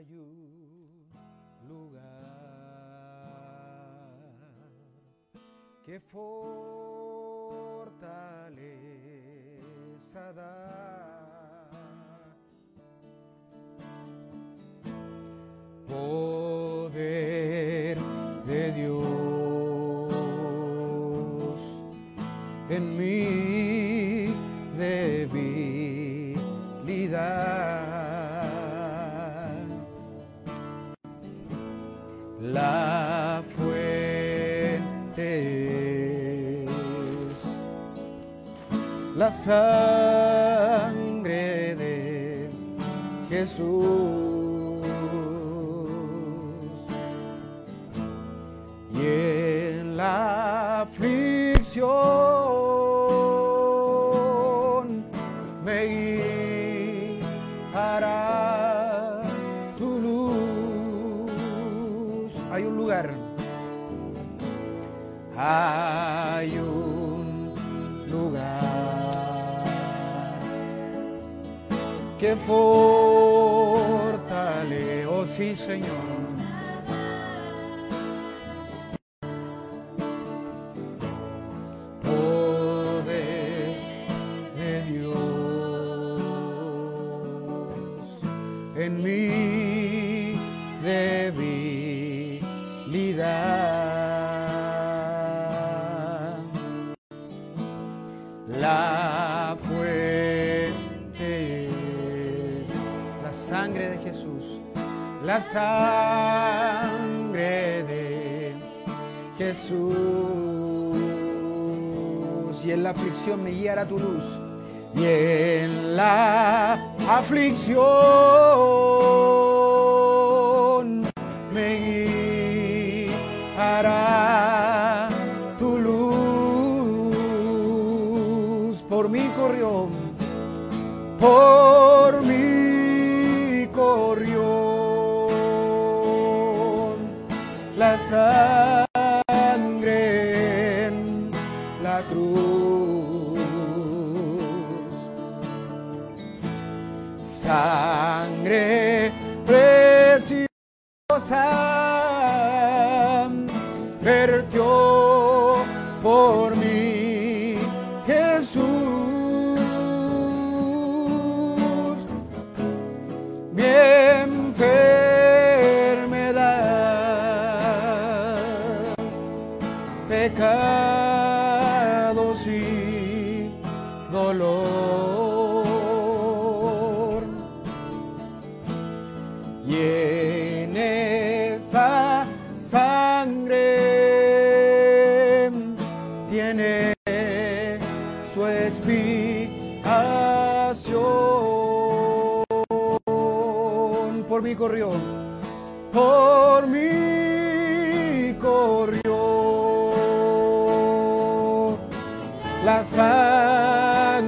hay un lugar que fortaleza da. Poder de Dios en mí. sangre de Jesús. for. sangre de Jesús. Y en la aflicción me guiará tu luz. Y en la aflicción me guiará tu luz. Por mi corrió. Por por mí corrió la sangre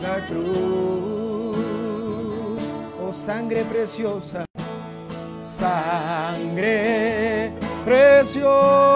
la cruz. Oh sangre preciosa, sangre preciosa.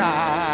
Sangre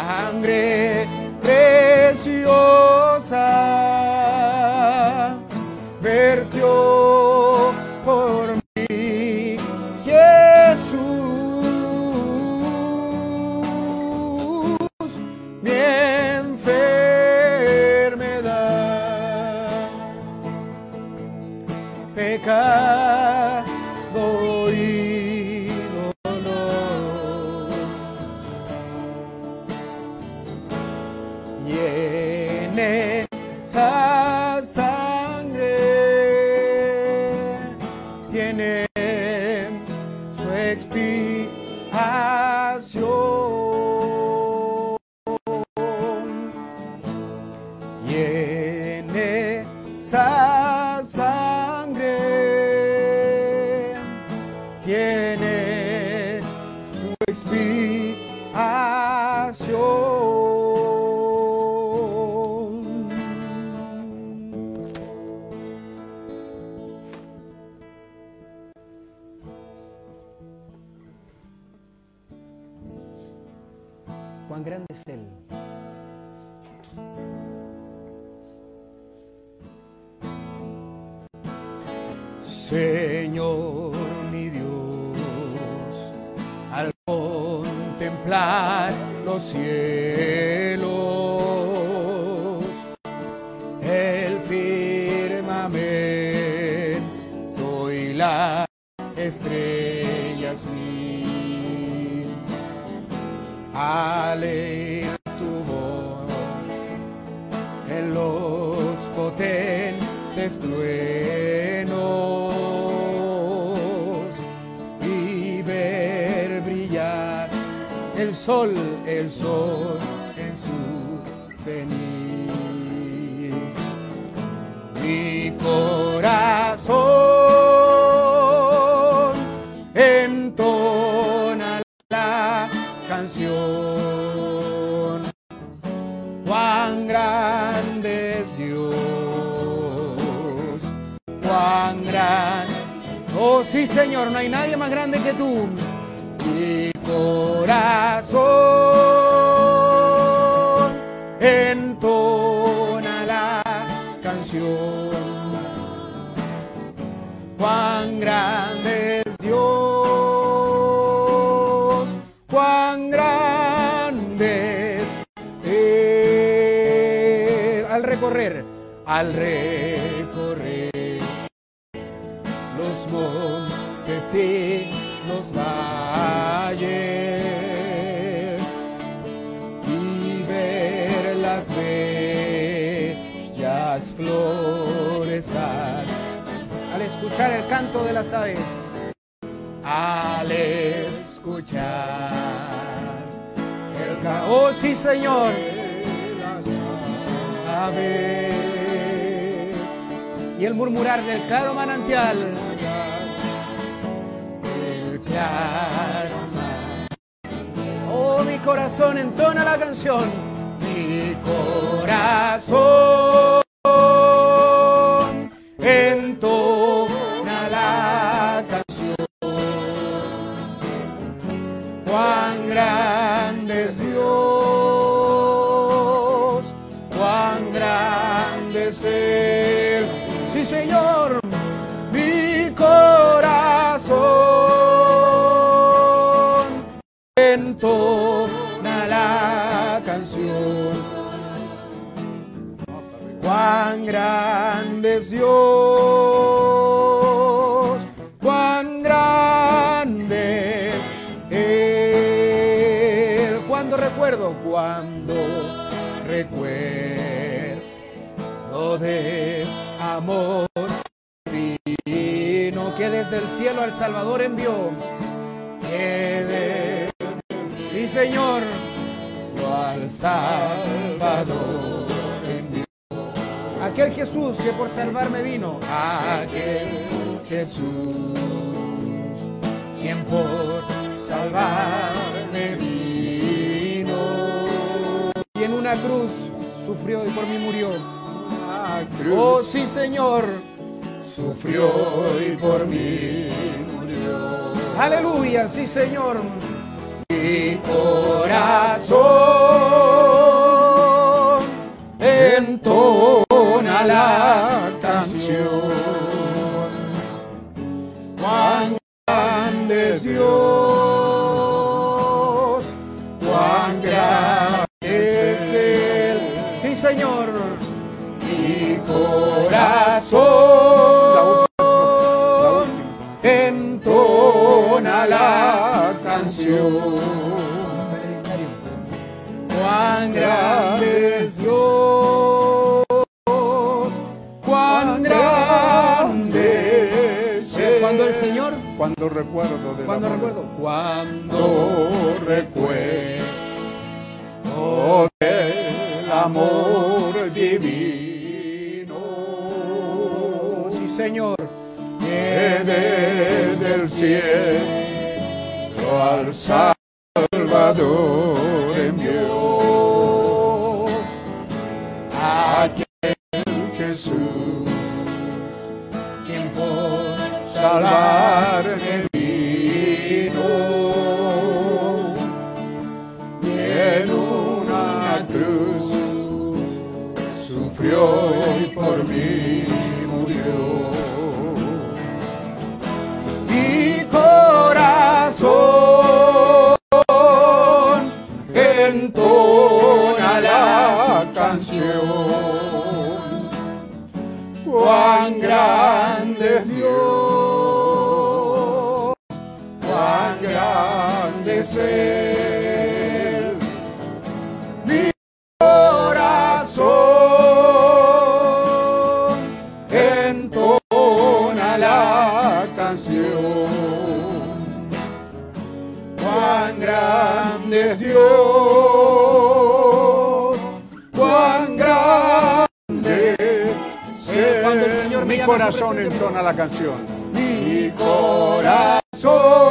corazón entona la canción. Mi corazón cielo al Salvador envió. Que de- sí, Señor, al Salvador envió. Aquel Jesús que por salvarme vino. Aquel Jesús quien por salvarme vino. Y en una cruz sufrió y por mí murió. Oh sí, Señor, sufrió y por mí murió. Aleluya, sí, Señor. Mi corazón Cuando recuerdo del cuando recuerdo, cuando Cuando recuerdo del amor divino. Sí Señor, que desde el cielo al Salvador cuán grande es Dios cuán grande es Él. Mi corazón entona la canción. Cuán grande Dios corazón entona la canción. Mi corazón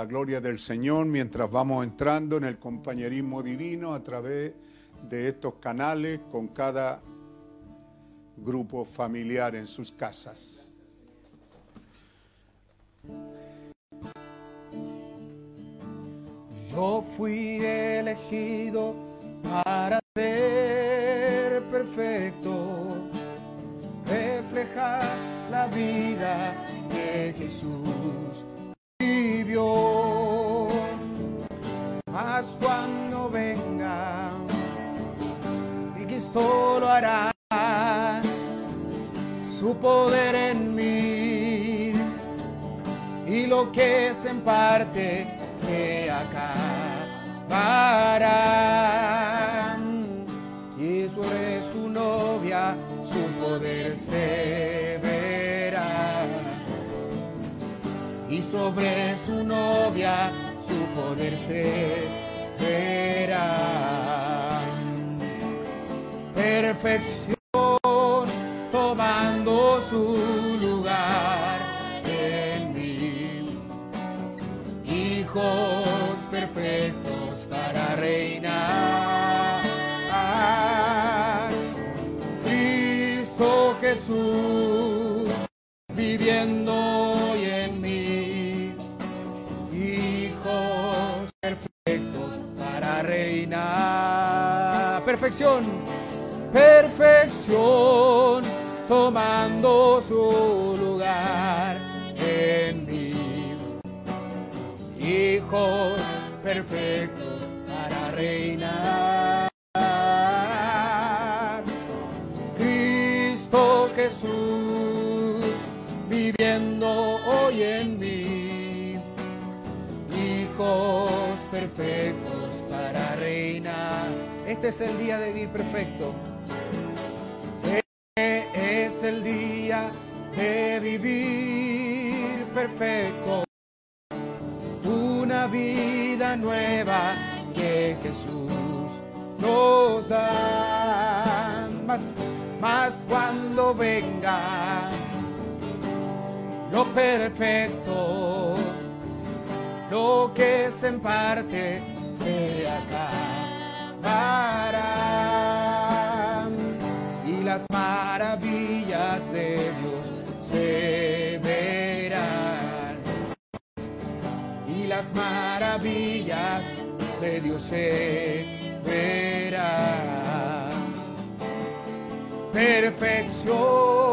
la gloria del Señor, mientras vamos entrando en el compañerismo divino a través de estos canales con cada grupo familiar en sus casas. Yo fui elegido para ser perfecto, reflejar la vida que Jesús vivió. Mas cuando venga, y Cristo lo hará, su poder en mí, y lo que es en parte se acabará. Y sobre su novia su poder se Sobre su novia su poder se verá. Perfección tomando su lugar en mí. Hijos perfectos para reinar. Cristo Jesús viviendo Perfección, perfección, tomando su lugar en mí. Hijos perfectos para reinar. Cristo Jesús viviendo hoy en mí. Hijos perfectos. Este es el día de vivir perfecto. Este es el día de vivir perfecto. Una vida nueva que Jesús nos da. Más, cuando venga lo perfecto, lo que es en parte se Y las maravillas de Dios se verán. Y las maravillas de Dios se verán. Perfección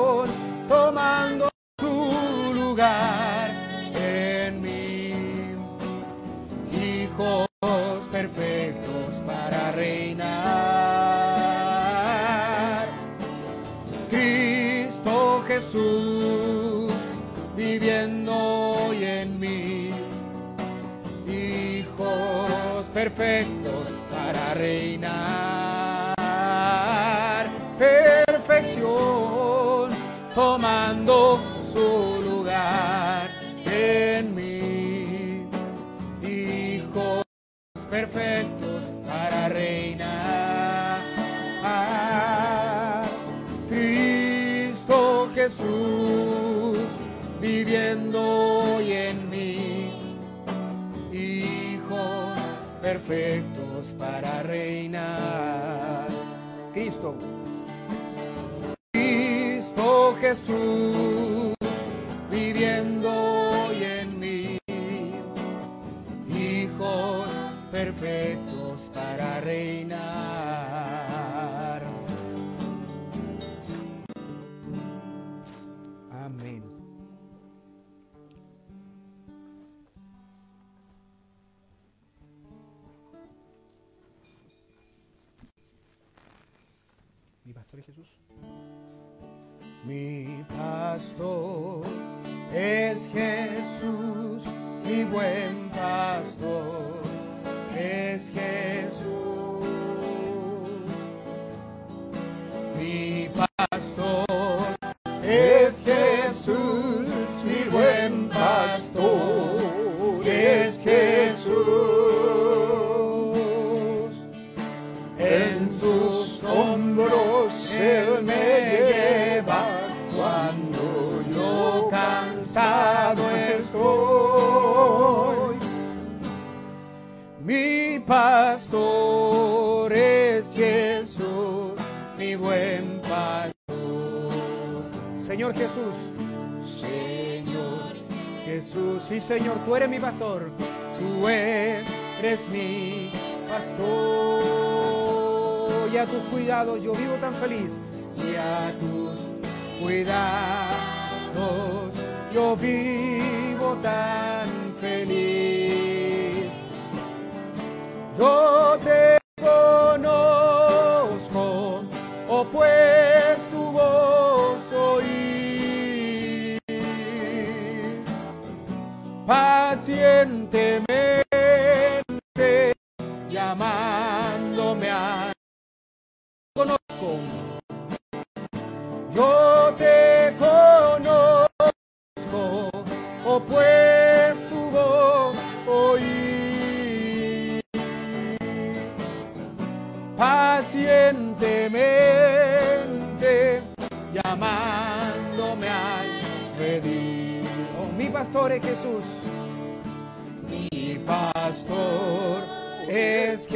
perfectos para reinar. Perfección tomando su lugar en mí. Hijos perfectos para reinar. Cristo Jesús viviendo perfectos para reinar. Cristo. Cristo Jesús es Jesús, mi buen pastor es Jesús. Jesús, Señor Jesús, sí Señor, tú eres mi pastor, tú eres mi pastor. Y a tus cuidados yo vivo tan feliz. Y a tus cuidados yo vivo tan feliz. Yo te conozco, oh pues Pacientemente llamándome a conozco. Yo te conozco, oh pues tu voz oí. Pacientemente llamándome al redil. Oh, mi pastor es Jesús.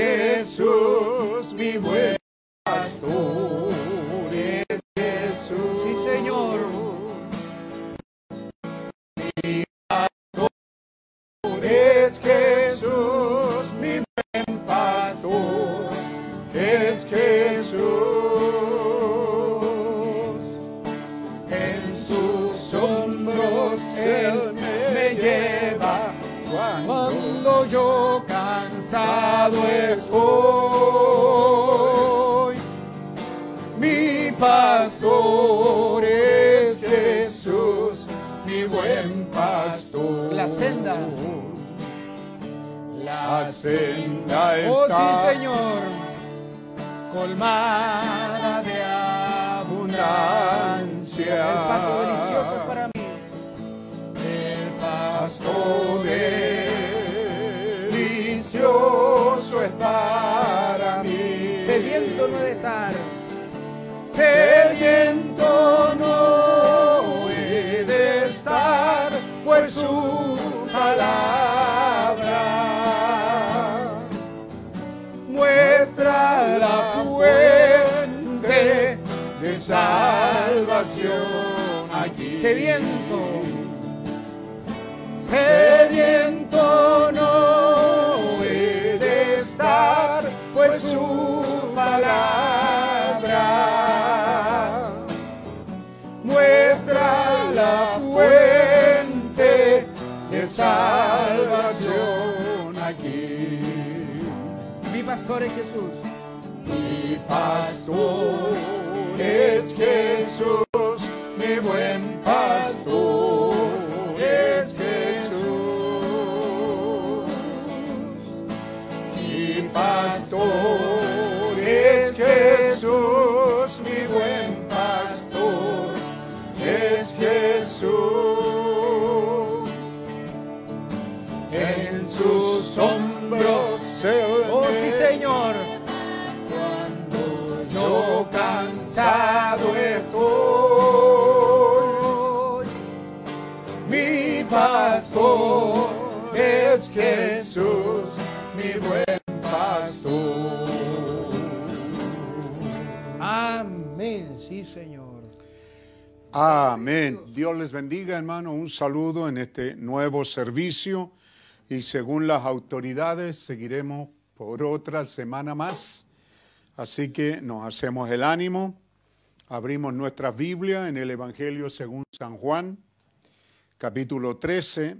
Jesús, mi buen Un saludo en este nuevo servicio. Y según las autoridades, seguiremos por otra semana más. Así que nos hacemos el ánimo. Abrimos nuestra Biblia en el Evangelio según San Juan, capítulo 13,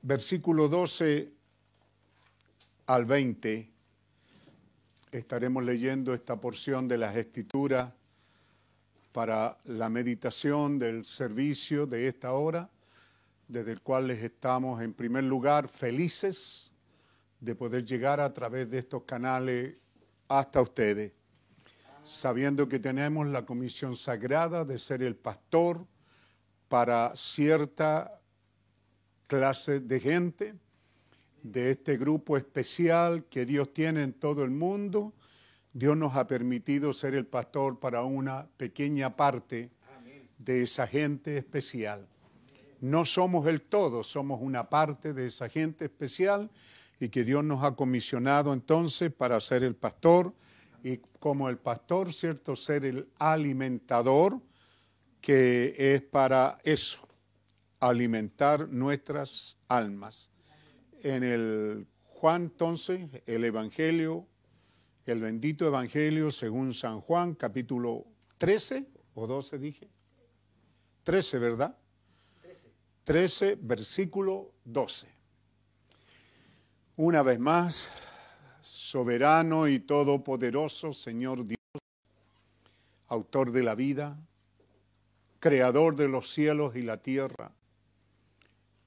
versículo 12 al 20. Estaremos leyendo esta porción de las Escrituras para la meditación del servicio de esta hora, desde el cual les estamos en primer lugar felices de poder llegar a través de estos canales hasta ustedes, sabiendo que tenemos la comisión sagrada de ser el pastor para cierta clase de gente, de este grupo especial que Dios tiene en todo el mundo. Dios nos ha permitido ser el pastor para una pequeña parte de esa gente especial. No somos el todo, somos una parte de esa gente especial y que Dios nos ha comisionado entonces para ser el pastor y como el pastor, ¿cierto? Ser el alimentador, que es para eso, alimentar nuestras almas. En el Juan entonces, el Evangelio, el bendito Evangelio según San Juan, capítulo 13 o 12 dije. 13, ¿verdad? 13. 13, versículo 12. Una vez más, soberano y todopoderoso Señor Dios, autor de la vida, creador de los cielos y la tierra,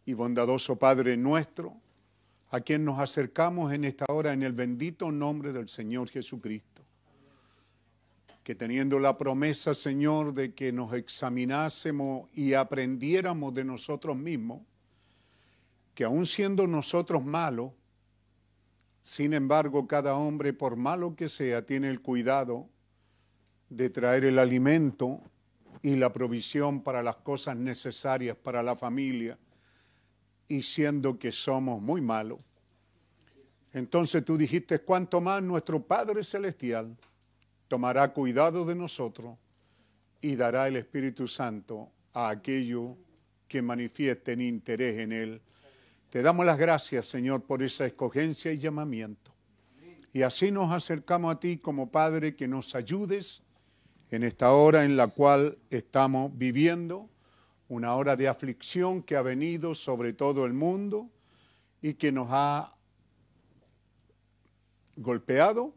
y bondadoso Padre nuestro, a quien nos acercamos en esta hora en el bendito nombre del Señor Jesucristo. Que teniendo la promesa, Señor, de que nos examinásemos y aprendiéramos de nosotros mismos, que aun siendo nosotros malos, sin embargo, cada hombre, por malo que sea, tiene el cuidado de traer el alimento y la provisión para las cosas necesarias para la familia, y siendo que somos muy malos. Entonces tú dijiste, cuanto más nuestro Padre Celestial tomará cuidado de nosotros y dará el Espíritu Santo a aquellos que manifiesten interés en Él te damos las gracias, Señor, por esa escogencia y llamamiento. Y así nos acercamos a ti como Padre, que nos ayudes en esta hora en la cual estamos viviendo, una hora de aflicción que ha venido sobre todo el mundo y que nos ha golpeado.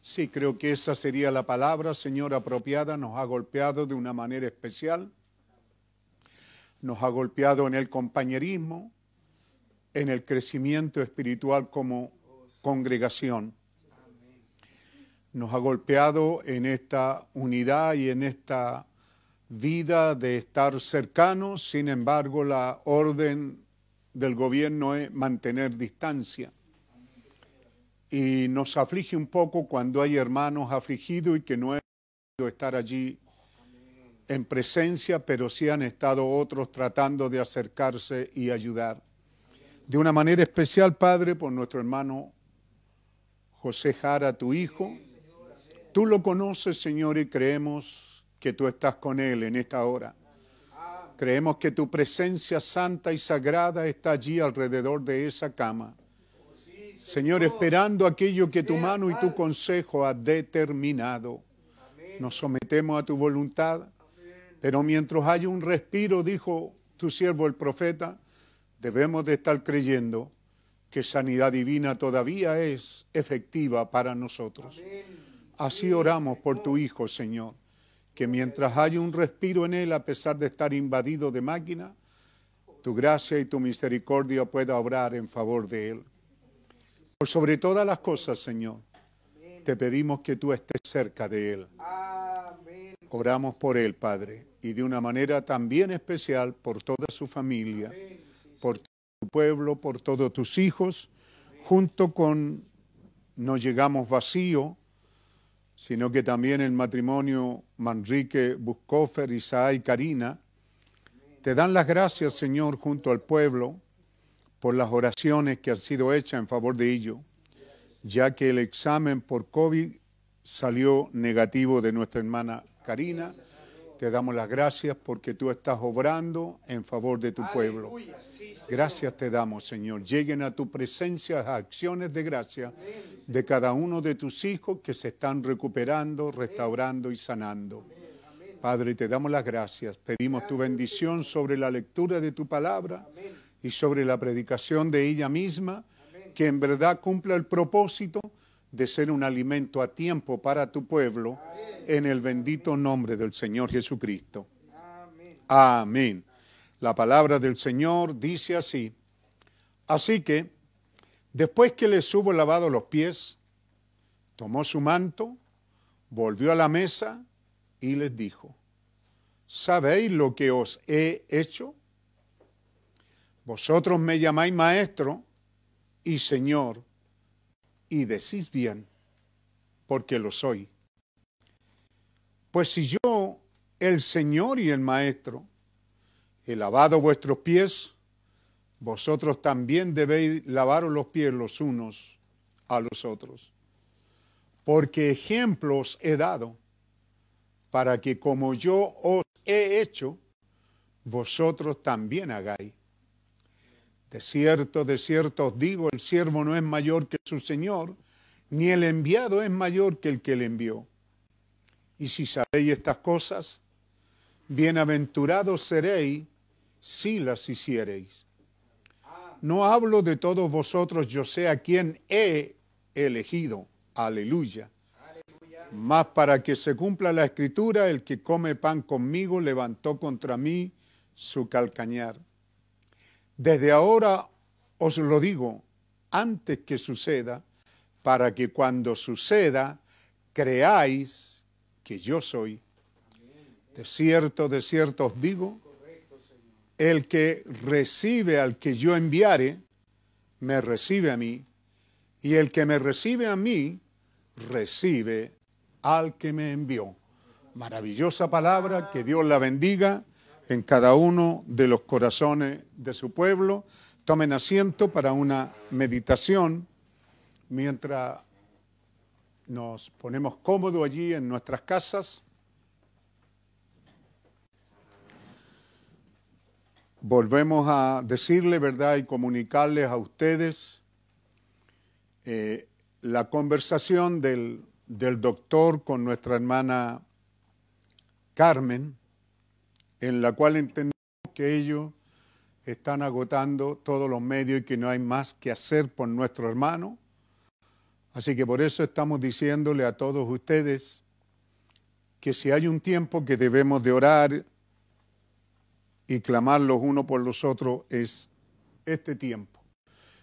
Sí, creo que esa sería la palabra, Señor, apropiada, nos ha golpeado de una manera especial nos ha golpeado en el compañerismo, en el crecimiento espiritual como congregación. Nos ha golpeado en esta unidad y en esta vida de estar cercanos, sin embargo la orden del gobierno es mantener distancia. Y nos aflige un poco cuando hay hermanos afligidos y que no han podido estar allí en presencia, pero sí han estado otros tratando de acercarse y ayudar. De una manera especial, Padre, por nuestro hermano José Jara, tu hijo. Tú lo conoces, Señor, y creemos que tú estás con él en esta hora. Creemos que tu presencia santa y sagrada está allí alrededor de esa cama. Señor, esperando aquello que tu mano y tu consejo ha determinado. Nos sometemos a tu voluntad pero mientras haya un respiro, dijo tu siervo el profeta, debemos de estar creyendo que sanidad divina todavía es efectiva para nosotros. Así oramos por tu Hijo, Señor, que mientras haya un respiro en Él, a pesar de estar invadido de máquina, tu gracia y tu misericordia pueda obrar en favor de Él. Por sobre todas las cosas, Señor, te pedimos que tú estés cerca de Él. Oramos por Él, Padre y de una manera también especial por toda su familia, por tu pueblo, por todos tus hijos, junto con no llegamos vacío, sino que también el matrimonio Manrique Buscofer, Isaac y Karina, te dan las gracias, Señor, junto al pueblo, por las oraciones que han sido hechas en favor de ello, ya que el examen por COVID salió negativo de nuestra hermana Karina te damos las gracias porque tú estás obrando en favor de tu pueblo. Gracias te damos, Señor. Lleguen a tu presencia las acciones de gracia de cada uno de tus hijos que se están recuperando, restaurando y sanando. Padre, te damos las gracias. Pedimos tu bendición sobre la lectura de tu palabra y sobre la predicación de ella misma, que en verdad cumpla el propósito de ser un alimento a tiempo para tu pueblo en el bendito nombre del Señor Jesucristo. Amén. La palabra del Señor dice así. Así que, después que les hubo lavado los pies, tomó su manto, volvió a la mesa y les dijo, ¿sabéis lo que os he hecho? Vosotros me llamáis maestro y señor, y decís bien, porque lo soy. Pues si yo, el Señor y el Maestro, he lavado vuestros pies, vosotros también debéis lavaros los pies los unos a los otros. Porque ejemplos he dado para que como yo os he hecho, vosotros también hagáis. De cierto, de cierto os digo, el siervo no es mayor que su Señor, ni el enviado es mayor que el que le envió. Y si sabéis estas cosas, bienaventurados seréis si las hiciereis. No hablo de todos vosotros, yo sé a quién he elegido. Aleluya. Mas para que se cumpla la escritura, el que come pan conmigo levantó contra mí su calcañar. Desde ahora os lo digo, antes que suceda, para que cuando suceda, creáis que yo soy. De cierto, de cierto os digo, el que recibe al que yo enviare, me recibe a mí, y el que me recibe a mí, recibe al que me envió. Maravillosa palabra, que Dios la bendiga en cada uno de los corazones de su pueblo. Tomen asiento para una meditación mientras nos ponemos cómodos allí en nuestras casas. Volvemos a decirle, ¿verdad? Y comunicarles a ustedes eh, la conversación del, del doctor con nuestra hermana Carmen en la cual entendemos que ellos están agotando todos los medios y que no hay más que hacer por nuestro hermano. Así que por eso estamos diciéndole a todos ustedes que si hay un tiempo que debemos de orar y clamar los unos por los otros es este tiempo.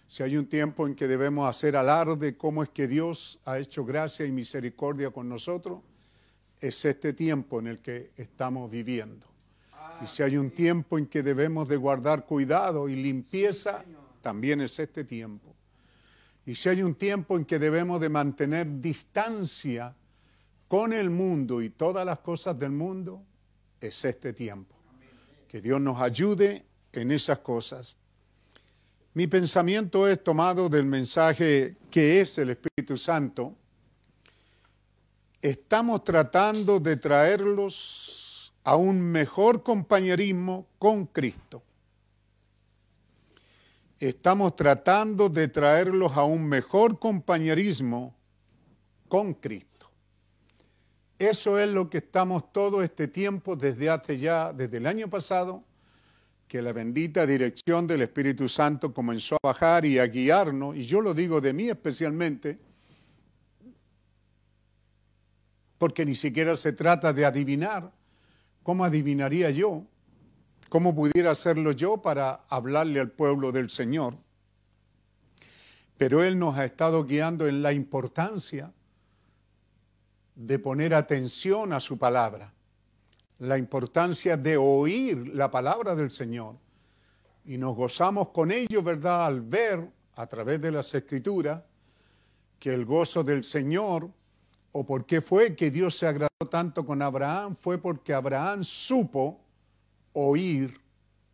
Si hay un tiempo en que debemos hacer alarde cómo es que Dios ha hecho gracia y misericordia con nosotros, es este tiempo en el que estamos viviendo. Y si hay un tiempo en que debemos de guardar cuidado y limpieza, también es este tiempo. Y si hay un tiempo en que debemos de mantener distancia con el mundo y todas las cosas del mundo, es este tiempo. Que Dios nos ayude en esas cosas. Mi pensamiento es tomado del mensaje que es el Espíritu Santo. Estamos tratando de traerlos a un mejor compañerismo con Cristo. Estamos tratando de traerlos a un mejor compañerismo con Cristo. Eso es lo que estamos todo este tiempo, desde hace ya, desde el año pasado, que la bendita dirección del Espíritu Santo comenzó a bajar y a guiarnos, y yo lo digo de mí especialmente, porque ni siquiera se trata de adivinar, ¿Cómo adivinaría yo? ¿Cómo pudiera hacerlo yo para hablarle al pueblo del Señor? Pero Él nos ha estado guiando en la importancia de poner atención a su palabra, la importancia de oír la palabra del Señor. Y nos gozamos con ello, ¿verdad? Al ver a través de las escrituras que el gozo del Señor o por qué fue que Dios se agradó tanto con Abraham, fue porque Abraham supo oír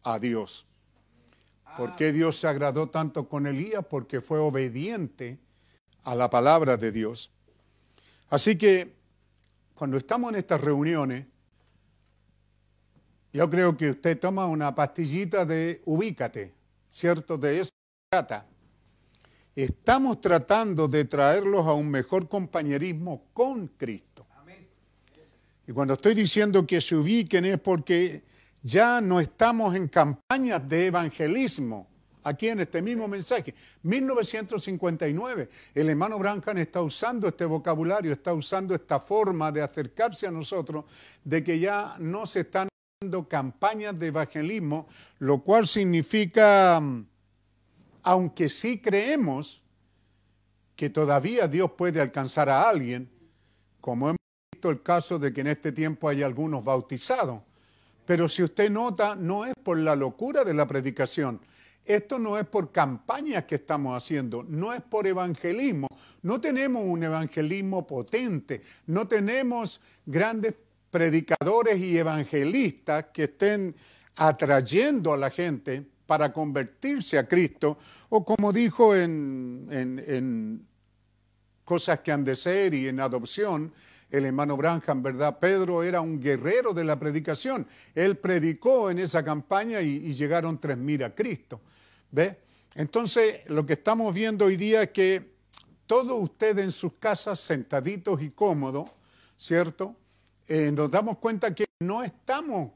a Dios. ¿Por qué Dios se agradó tanto con Elías? Porque fue obediente a la palabra de Dios. Así que cuando estamos en estas reuniones, yo creo que usted toma una pastillita de ubícate, ¿cierto? De eso trata estamos tratando de traerlos a un mejor compañerismo con Cristo. Y cuando estoy diciendo que se ubiquen es porque ya no estamos en campañas de evangelismo. Aquí en este mismo mensaje, 1959, el hermano Branham está usando este vocabulario, está usando esta forma de acercarse a nosotros, de que ya no se están haciendo campañas de evangelismo, lo cual significa aunque sí creemos que todavía Dios puede alcanzar a alguien, como hemos visto el caso de que en este tiempo hay algunos bautizados. Pero si usted nota, no es por la locura de la predicación. Esto no es por campañas que estamos haciendo, no es por evangelismo. No tenemos un evangelismo potente, no tenemos grandes predicadores y evangelistas que estén atrayendo a la gente para convertirse a Cristo, o como dijo en, cosas que han de ser y en adopción, el hermano Branham, ¿verdad? Pedro era un guerrero de la predicación. Él predicó en esa campaña y, llegaron tres mil a Cristo. ¿Ve? Entonces, lo que estamos viendo hoy día es que todos ustedes en sus casas, sentaditos y cómodos, ¿cierto? Eh, nos damos cuenta que no estamos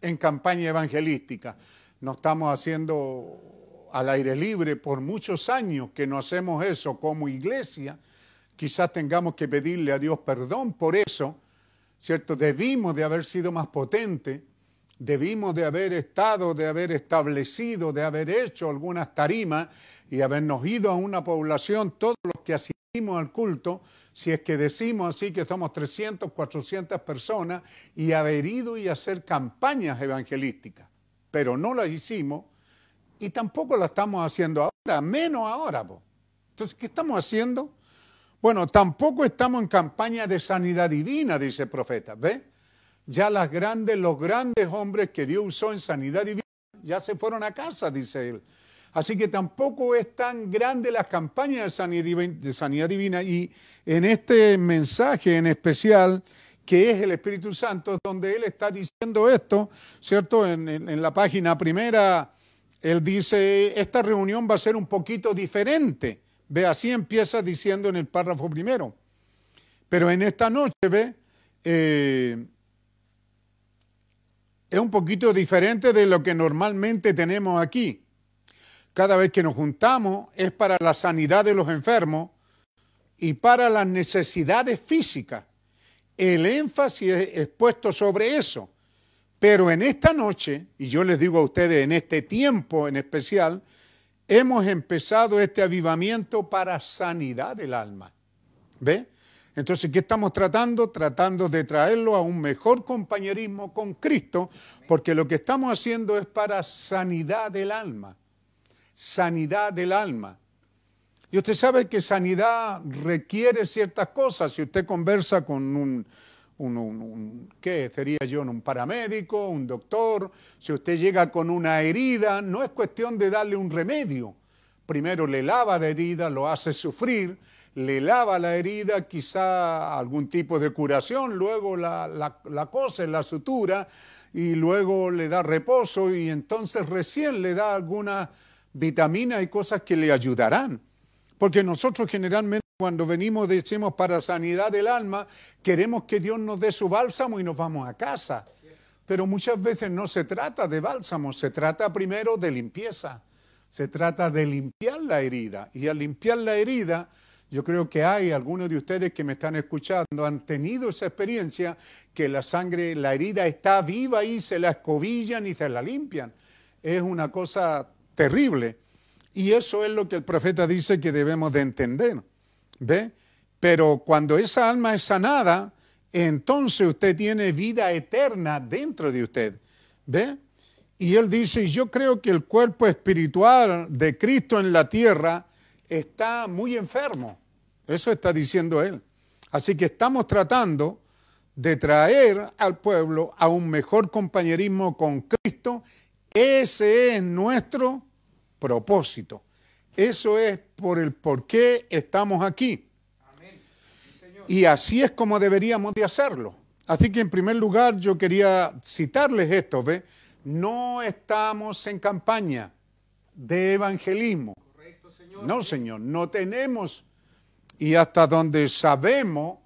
en campaña evangelística, no estamos haciendo al aire libre por muchos años que no hacemos eso como iglesia. Quizás tengamos que pedirle a Dios perdón por eso, ¿cierto? Debimos de haber sido más potentes, debimos de haber estado, de haber establecido, de haber hecho algunas tarimas y habernos ido a una población, todos los que asistimos al culto, si es que decimos así que somos 300, 400 personas, y haber ido y hacer campañas evangelísticas. Pero no las hicimos y tampoco las estamos haciendo ahora, menos ahora. Entonces, ¿qué estamos haciendo? Bueno, tampoco estamos en campaña de sanidad divina, dice el profeta. ¿Ve? Ya las grandes, los grandes hombres que Dios usó en sanidad divina, ya se fueron a casa, dice él. Así que tampoco es tan grande la campaña de sanidad, divina, Y en este mensaje en especial, que es el Espíritu Santo, donde Él está diciendo esto, ¿cierto? En, la página primera, Él dice, esta reunión va a ser un poquito diferente. Ve, así empieza diciendo en el párrafo primero. Pero en esta noche, ve, eh, es un poquito diferente de lo que normalmente tenemos aquí. Cada vez que nos juntamos es para la sanidad de los enfermos y para las necesidades físicas. El énfasis es puesto sobre eso. Pero en esta noche, y yo les digo a ustedes en este tiempo en especial, hemos empezado este avivamiento para sanidad del alma. ¿Ve? Entonces, ¿qué estamos tratando? Tratando de traerlo a un mejor compañerismo con Cristo, porque lo que estamos haciendo es para sanidad del alma. Sanidad del alma. Y usted sabe que sanidad requiere ciertas cosas. Si usted conversa con un, ¿qué sería yo? Un paramédico, un doctor. Si usted llega con una herida, no es cuestión de darle un remedio. Primero le lava la herida, lo hace sufrir, le lava la herida, quizá algún tipo de curación, luego la, la, cose, la sutura, y luego le da reposo, y entonces recién le da alguna vitamina y cosas que le ayudarán. Porque nosotros generalmente cuando venimos, decimos, para sanidad del alma, queremos que Dios nos dé su bálsamo y nos vamos a casa. Pero muchas veces no se trata de bálsamo, se trata primero de limpieza. Se trata de limpiar la herida. Y al limpiar la herida, yo creo que hay algunos de ustedes que me están escuchando, han tenido esa experiencia que la sangre, la herida está viva y se la escobillan y se la limpian. Es una cosa terrible. Y eso es lo que el profeta dice que debemos de entender. ¿Ve? Pero cuando esa alma es sanada, entonces usted tiene vida eterna dentro de usted. ¿Ve? Y él dice, yo creo que el cuerpo espiritual de Cristo en la tierra está muy enfermo. Eso está diciendo él. Así que estamos tratando de traer al pueblo a un mejor compañerismo con Cristo. Ese es nuestro propósito. Eso es por el por qué estamos aquí. Y así es como deberíamos de hacerlo. Así que en primer lugar yo quería citarles esto, ¿ve? No estamos en campaña de evangelismo. No, Señor, no tenemos, y hasta donde sabemos,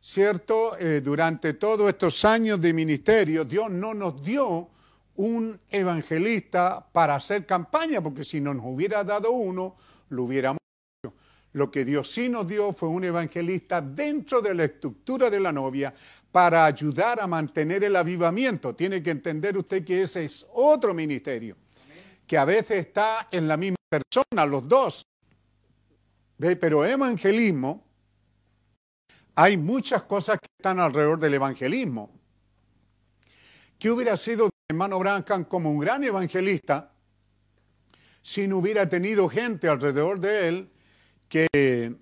¿cierto? Eh, durante todos estos años de ministerio, Dios no nos dio un evangelista para hacer campaña, porque si no nos hubiera dado uno, lo hubiéramos hecho. Lo que Dios sí nos dio fue un evangelista dentro de la estructura de la novia para ayudar a mantener el avivamiento. Tiene que entender usted que ese es otro ministerio, que a veces está en la misma persona, los dos. Pero evangelismo, hay muchas cosas que están alrededor del evangelismo. ¿Qué hubiera sido hermano Branham como un gran evangelista si no hubiera tenido gente alrededor de él que,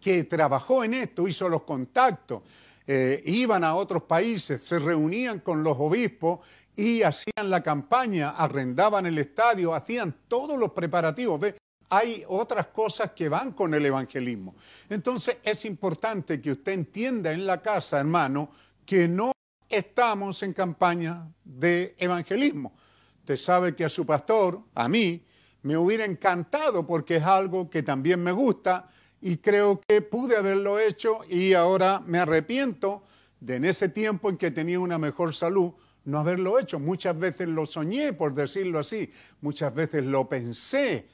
que trabajó en esto, hizo los contactos, eh, iban a otros países, se reunían con los obispos y hacían la campaña, arrendaban el estadio, hacían todos los preparativos. Hay otras cosas que van con el evangelismo. Entonces es importante que usted entienda en la casa, hermano, que no estamos en campaña de evangelismo. Usted sabe que a su pastor, a mí, Me hubiera encantado porque es algo que también me gusta y creo que pude haberlo hecho y ahora me arrepiento de en ese tiempo en que tenía una mejor salud no haberlo hecho. Muchas veces lo soñé, por decirlo así, muchas veces lo pensé,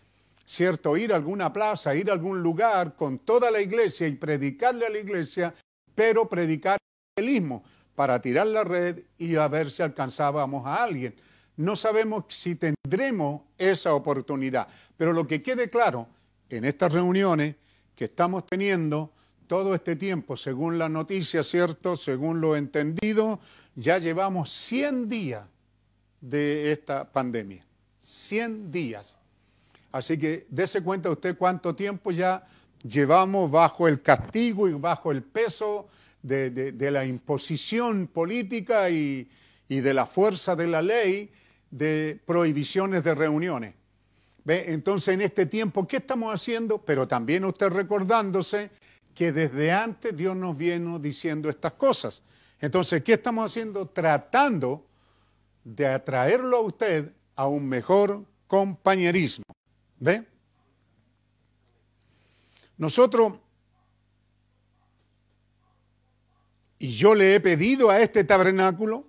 ¿cierto? Ir a alguna plaza, ir a algún lugar con toda la iglesia y predicarle a la iglesia, pero predicar el mismo para tirar la red y a ver si alcanzábamos a alguien. No sabemos si tendremos esa oportunidad, pero lo que quede claro en estas reuniones que estamos teniendo todo este tiempo, según la noticia, ¿cierto? Según lo entendido, ya llevamos 100 días de esta pandemia. 100 días. Así que dése cuenta usted cuánto tiempo ya llevamos bajo el castigo y bajo el peso de, la imposición política y, de la fuerza de la ley de prohibiciones de reuniones. ¿Ve? Entonces, en este tiempo, ¿qué estamos haciendo? Pero también usted recordándose que desde antes Dios nos viene diciendo estas cosas. Entonces, ¿qué estamos haciendo? Tratando de atraerlo a usted a un mejor compañerismo. ¿Ve? Nosotros, y yo le he pedido a este tabernáculo,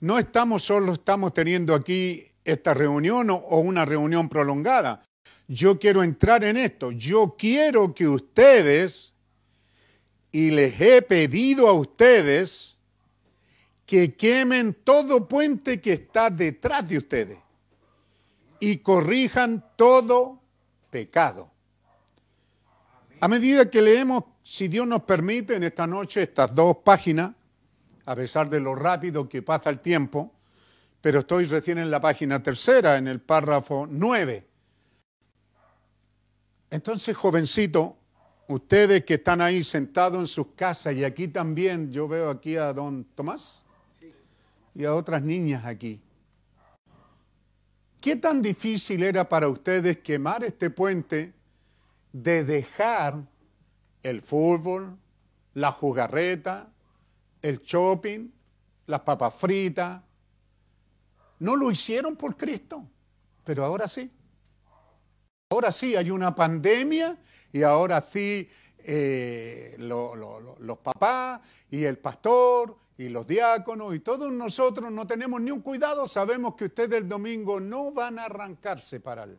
no estamos solo, estamos teniendo aquí esta reunión o una reunión prolongada yo quiero entrar en esto. Yo quiero que ustedes, y les he pedido a ustedes, que quemen todo puente que está detrás de ustedes y corrijan todo pecado. A medida que leemos, si Dios nos permite, en esta noche estas dos páginas, a pesar de lo rápido que pasa el tiempo, pero estoy recién en la página tercera, en el párrafo nueve. Entonces, jovencito, ustedes que están ahí sentados en sus casas y aquí también, yo veo aquí a don Tomás y a otras niñas aquí. ¿Qué tan difícil era para ustedes quemar este puente de dejar el fútbol, la jugarreta, el shopping, las papas fritas? No lo hicieron por Cristo, pero ahora sí. Ahora sí hay una pandemia y ahora sí eh, los papás y el pastor y los diáconos y todos nosotros no tenemos ni un cuidado, sabemos que ustedes el domingo no van a arrancarse para el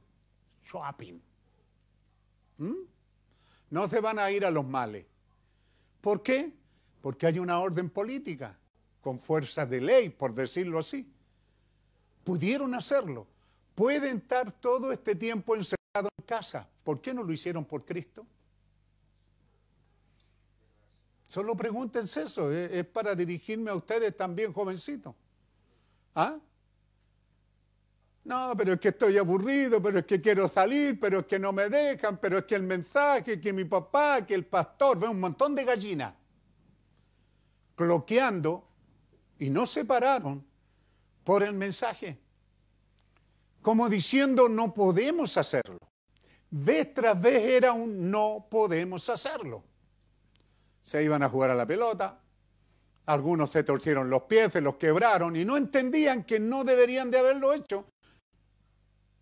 shopping. ¿Mm? No se van a ir a los males. ¿Por qué? Porque hay una orden política con fuerza de ley, por decirlo así. Pudieron hacerlo. Pueden estar todo este tiempo en en casa. ¿Por qué no lo hicieron por Cristo? Solo pregúntense eso, es para dirigirme a ustedes también, jovencitos. ¿Ah? No, pero es que estoy aburrido, pero es que quiero salir, pero es que no me dejan, pero es que el mensaje, que mi papá, que el pastor, ve un montón de gallinas cloqueando y no se pararon por el mensaje como diciendo no podemos hacerlo. Vez tras vez era un no podemos hacerlo. Se iban a jugar a la pelota, algunos se torcieron los pies, se los quebraron y no entendían que no deberían de haberlo hecho.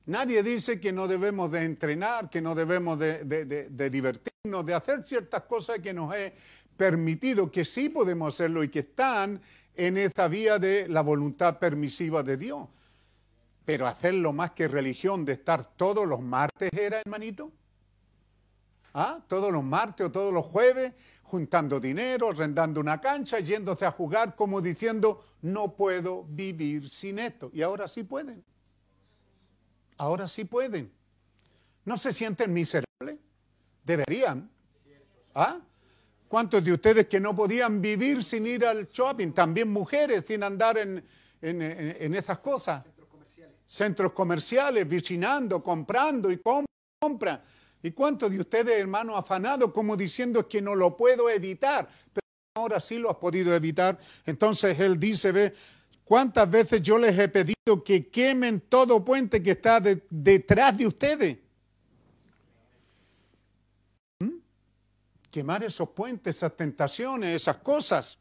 Nadie dice que no debemos de entrenar, que no debemos de, divertirnos, de hacer ciertas cosas que nos he permitido, que sí podemos hacerlo y que están en esa vía de la voluntad permisiva de Dios. Pero hacerlo más que religión de estar todos los martes era, hermanito. ¿Ah? Todos los martes o todos los jueves, juntando dinero, arrendando una cancha, yéndose a jugar como diciendo, no puedo vivir sin esto. Y ahora sí pueden. Ahora sí pueden. ¿No se sienten miserables? Deberían. ¿Ah? ¿Cuántos de ustedes que no podían vivir sin ir al shopping? También mujeres sin andar en, en esas cosas centros comerciales, vicinando, comprando y compra. ¿Y cuántos de ustedes, hermanos, afanados como diciendo que no lo puedo evitar? Pero ahora sí lo has podido evitar. Entonces él dice, ve, ¿cuántas veces yo les he pedido que quemen todo puente que está detrás de ustedes? ¿Mm? Quemar esos puentes, esas tentaciones, esas cosas.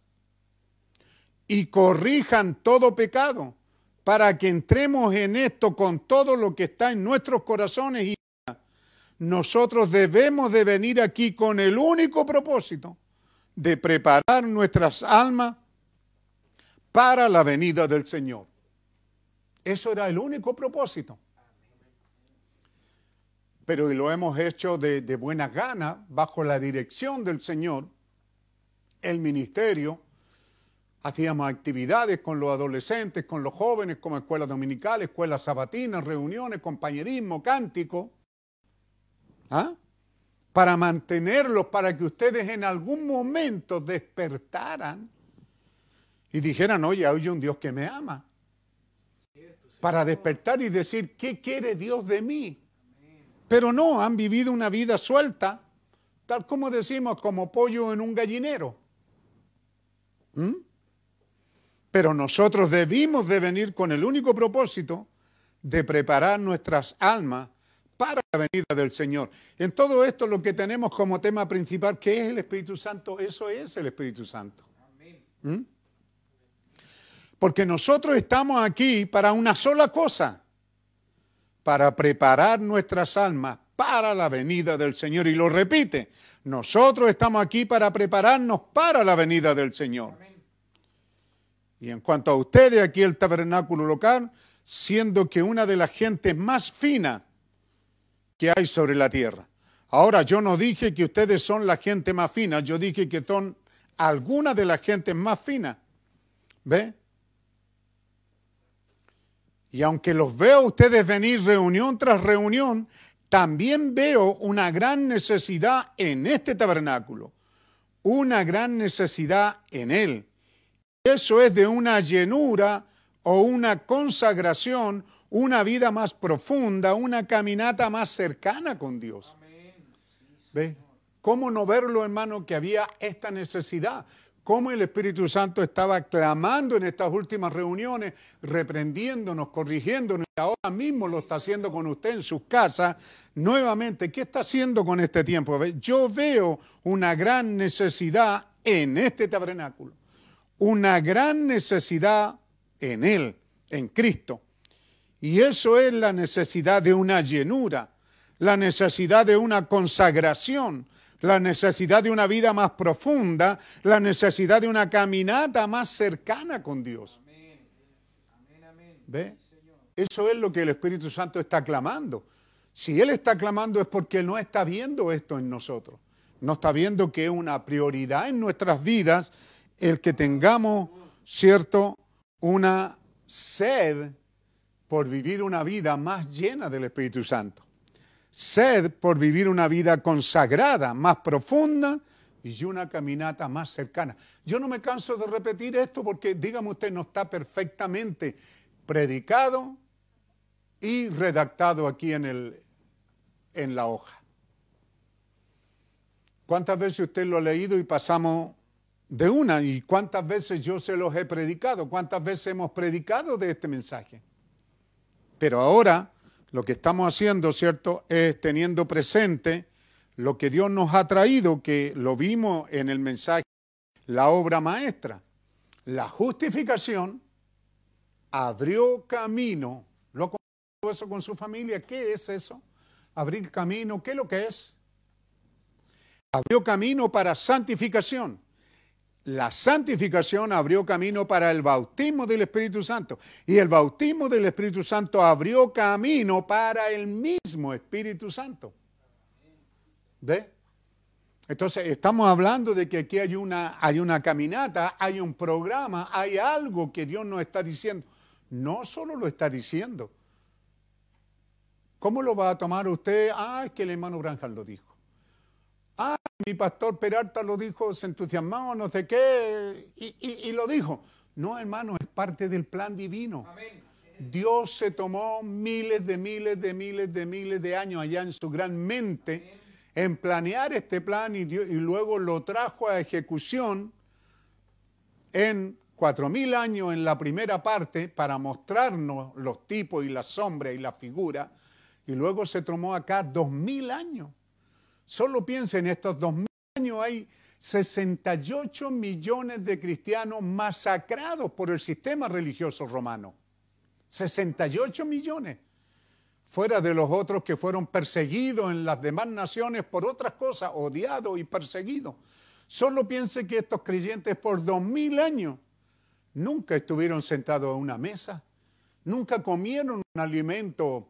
Y corrijan todo pecado. para que entremos en esto con todo lo que está en nuestros corazones y nosotros debemos de venir aquí con el único propósito de preparar nuestras almas para la venida del Señor. Eso era el único propósito. Pero lo hemos hecho de, de buena gana, bajo la dirección del Señor, el ministerio. Hacíamos actividades con los adolescentes, con los jóvenes, como escuelas dominicales, escuelas sabatinas, reuniones, compañerismo, cántico. ¿Ah? Para mantenerlos, para que ustedes en algún momento despertaran y dijeran, oye, hay un Dios que me ama. Para despertar y decir, ¿qué quiere Dios de mí? Pero no, han vivido una vida suelta, tal como decimos, como pollo en un gallinero. ¿Mm? Pero nosotros debimos de venir con el único propósito de preparar nuestras almas para la venida del Señor. En todo esto lo que tenemos como tema principal, ¿qué es el Espíritu Santo? Eso es el Espíritu Santo. ¿Mm? Porque nosotros estamos aquí para una sola cosa, para preparar nuestras almas para la venida del Señor. Y lo repite, nosotros estamos aquí para prepararnos para la venida del Señor. Y en cuanto a ustedes, aquí el tabernáculo local, siendo que una de las gentes más finas que hay sobre la tierra. Ahora, yo no dije que ustedes son la gente más fina, yo dije que son algunas de las gentes más finas. ¿Ve? Y aunque los veo a ustedes venir reunión tras reunión, también veo una gran necesidad en este tabernáculo, una gran necesidad en él. Eso es de una llenura o una consagración, una vida más profunda, una caminata más cercana con Dios. ¿Ve? ¿Cómo no verlo, hermano, que había esta necesidad? Cómo el Espíritu Santo estaba clamando en estas últimas reuniones, reprendiéndonos, corrigiéndonos, y ahora mismo lo está haciendo con usted en sus casas. Nuevamente, ¿qué está haciendo con este tiempo? Yo veo una gran necesidad en este tabernáculo, una gran necesidad en Él, en Cristo. Y eso es la necesidad de una llenura, la necesidad de una consagración, la necesidad de una vida más profunda, la necesidad de una caminata más cercana con Dios. ¿Ve? Eso es lo que el Espíritu Santo está clamando. Si Él está clamando es porque no está viendo esto en nosotros. No está viendo que es una prioridad en nuestras vidas el que tengamos, ¿cierto?, una sed por vivir una vida más llena del Espíritu Santo sed por vivir una vida consagrada, más profunda y una caminata más cercana. Yo no me canso de repetir esto porque, dígame usted, no está perfectamente predicado y redactado aquí en, el, en la hoja. ¿Cuántas veces usted lo ha leído y pasamos de una? ¿Y cuántas veces yo se los he predicado? ¿Cuántas veces hemos predicado de este mensaje? Pero ahora lo que estamos haciendo, ¿cierto?, es teniendo presente lo que Dios nos ha traído, que lo vimos en el mensaje, la obra maestra. La justificación abrió camino. ¿Lo ha eso con su familia? ¿Qué es eso? Abrir camino, ¿qué es lo que es? Abrió camino para santificación la santificación abrió camino para el bautismo del Espíritu Santo. Y el bautismo del Espíritu Santo abrió camino para el mismo Espíritu Santo. ¿Ve? Entonces, estamos hablando de que aquí hay una, hay una caminata, hay un programa, hay algo que Dios nos está diciendo. No solo lo está diciendo. ¿Cómo lo va a tomar usted? Ah, es que el hermano Branham lo dijo. Ah, mi pastor Peralta lo dijo, se entusiasmó, no sé qué, y, lo dijo. No, hermano, es parte del plan divino. Dios se tomó miles de miles de miles de miles de años allá en su gran mente en planear este plan y, y luego lo trajo a ejecución en cuatro mil años en la primera parte para mostrarnos los tipos y las sombras y la figura y luego se tomó acá dos mil años Solo piensa en estos dos mil años hay 68 millones de cristianos masacrados por el sistema religioso romano. 68 millones. Fuera de los otros que fueron perseguidos en las demás naciones por otras cosas, odiados y perseguidos. Solo piense que estos creyentes por dos mil años nunca estuvieron sentados a una mesa, nunca comieron un alimento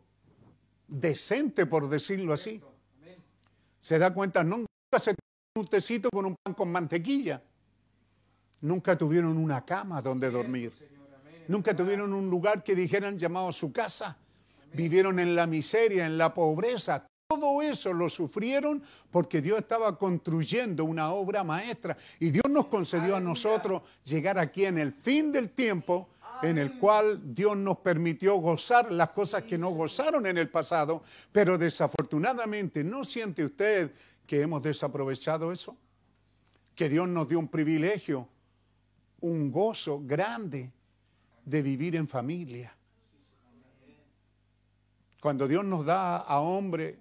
decente, por decirlo así. ¿Se da cuenta? Nunca se un tecito con un pan con mantequilla. Nunca tuvieron una cama donde dormir. Nunca tuvieron un lugar que dijeran llamado su casa. Vivieron en la miseria, en la pobreza. Todo eso lo sufrieron porque Dios estaba construyendo una obra maestra. Y Dios nos concedió a nosotros llegar aquí en el fin del tiempo en el cual Dios nos permitió gozar las cosas que no gozaron en el pasado, pero desafortunadamente, ¿no siente usted que hemos desaprovechado eso? Que Dios nos dio un privilegio, un gozo grande de vivir en familia. Cuando Dios nos da a hombre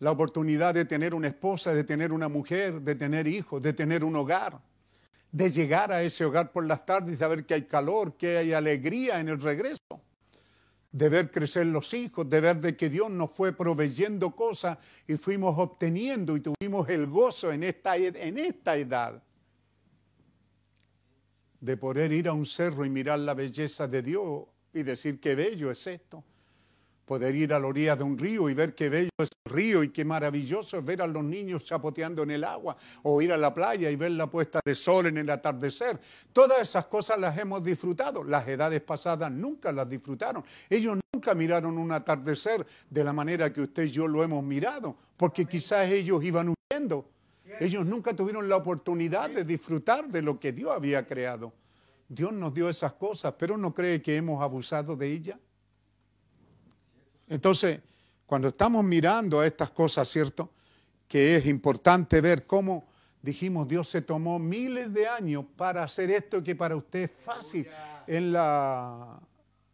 la oportunidad de tener una esposa, de tener una mujer, de tener hijos, de tener un hogar, de llegar a ese hogar por las tardes y saber que hay calor, que hay alegría en el regreso, de ver crecer los hijos, de ver de que Dios nos fue proveyendo cosas y fuimos obteniendo y tuvimos el gozo en esta, en esta edad de poder ir a un cerro y mirar la belleza de Dios y decir qué bello es esto poder ir a la orilla de un río y ver qué bello es el río y qué maravilloso es ver a los niños chapoteando en el agua, o ir a la playa y ver la puesta de sol en el atardecer. Todas esas cosas las hemos disfrutado. Las edades pasadas nunca las disfrutaron. Ellos nunca miraron un atardecer de la manera que usted y yo lo hemos mirado, porque quizás ellos iban huyendo. Ellos nunca tuvieron la oportunidad de disfrutar de lo que Dios había creado. Dios nos dio esas cosas, pero ¿no cree que hemos abusado de ellas? Entonces, cuando estamos mirando a estas cosas, ¿cierto? Que es importante ver cómo dijimos, Dios se tomó miles de años para hacer esto que para usted es fácil. En la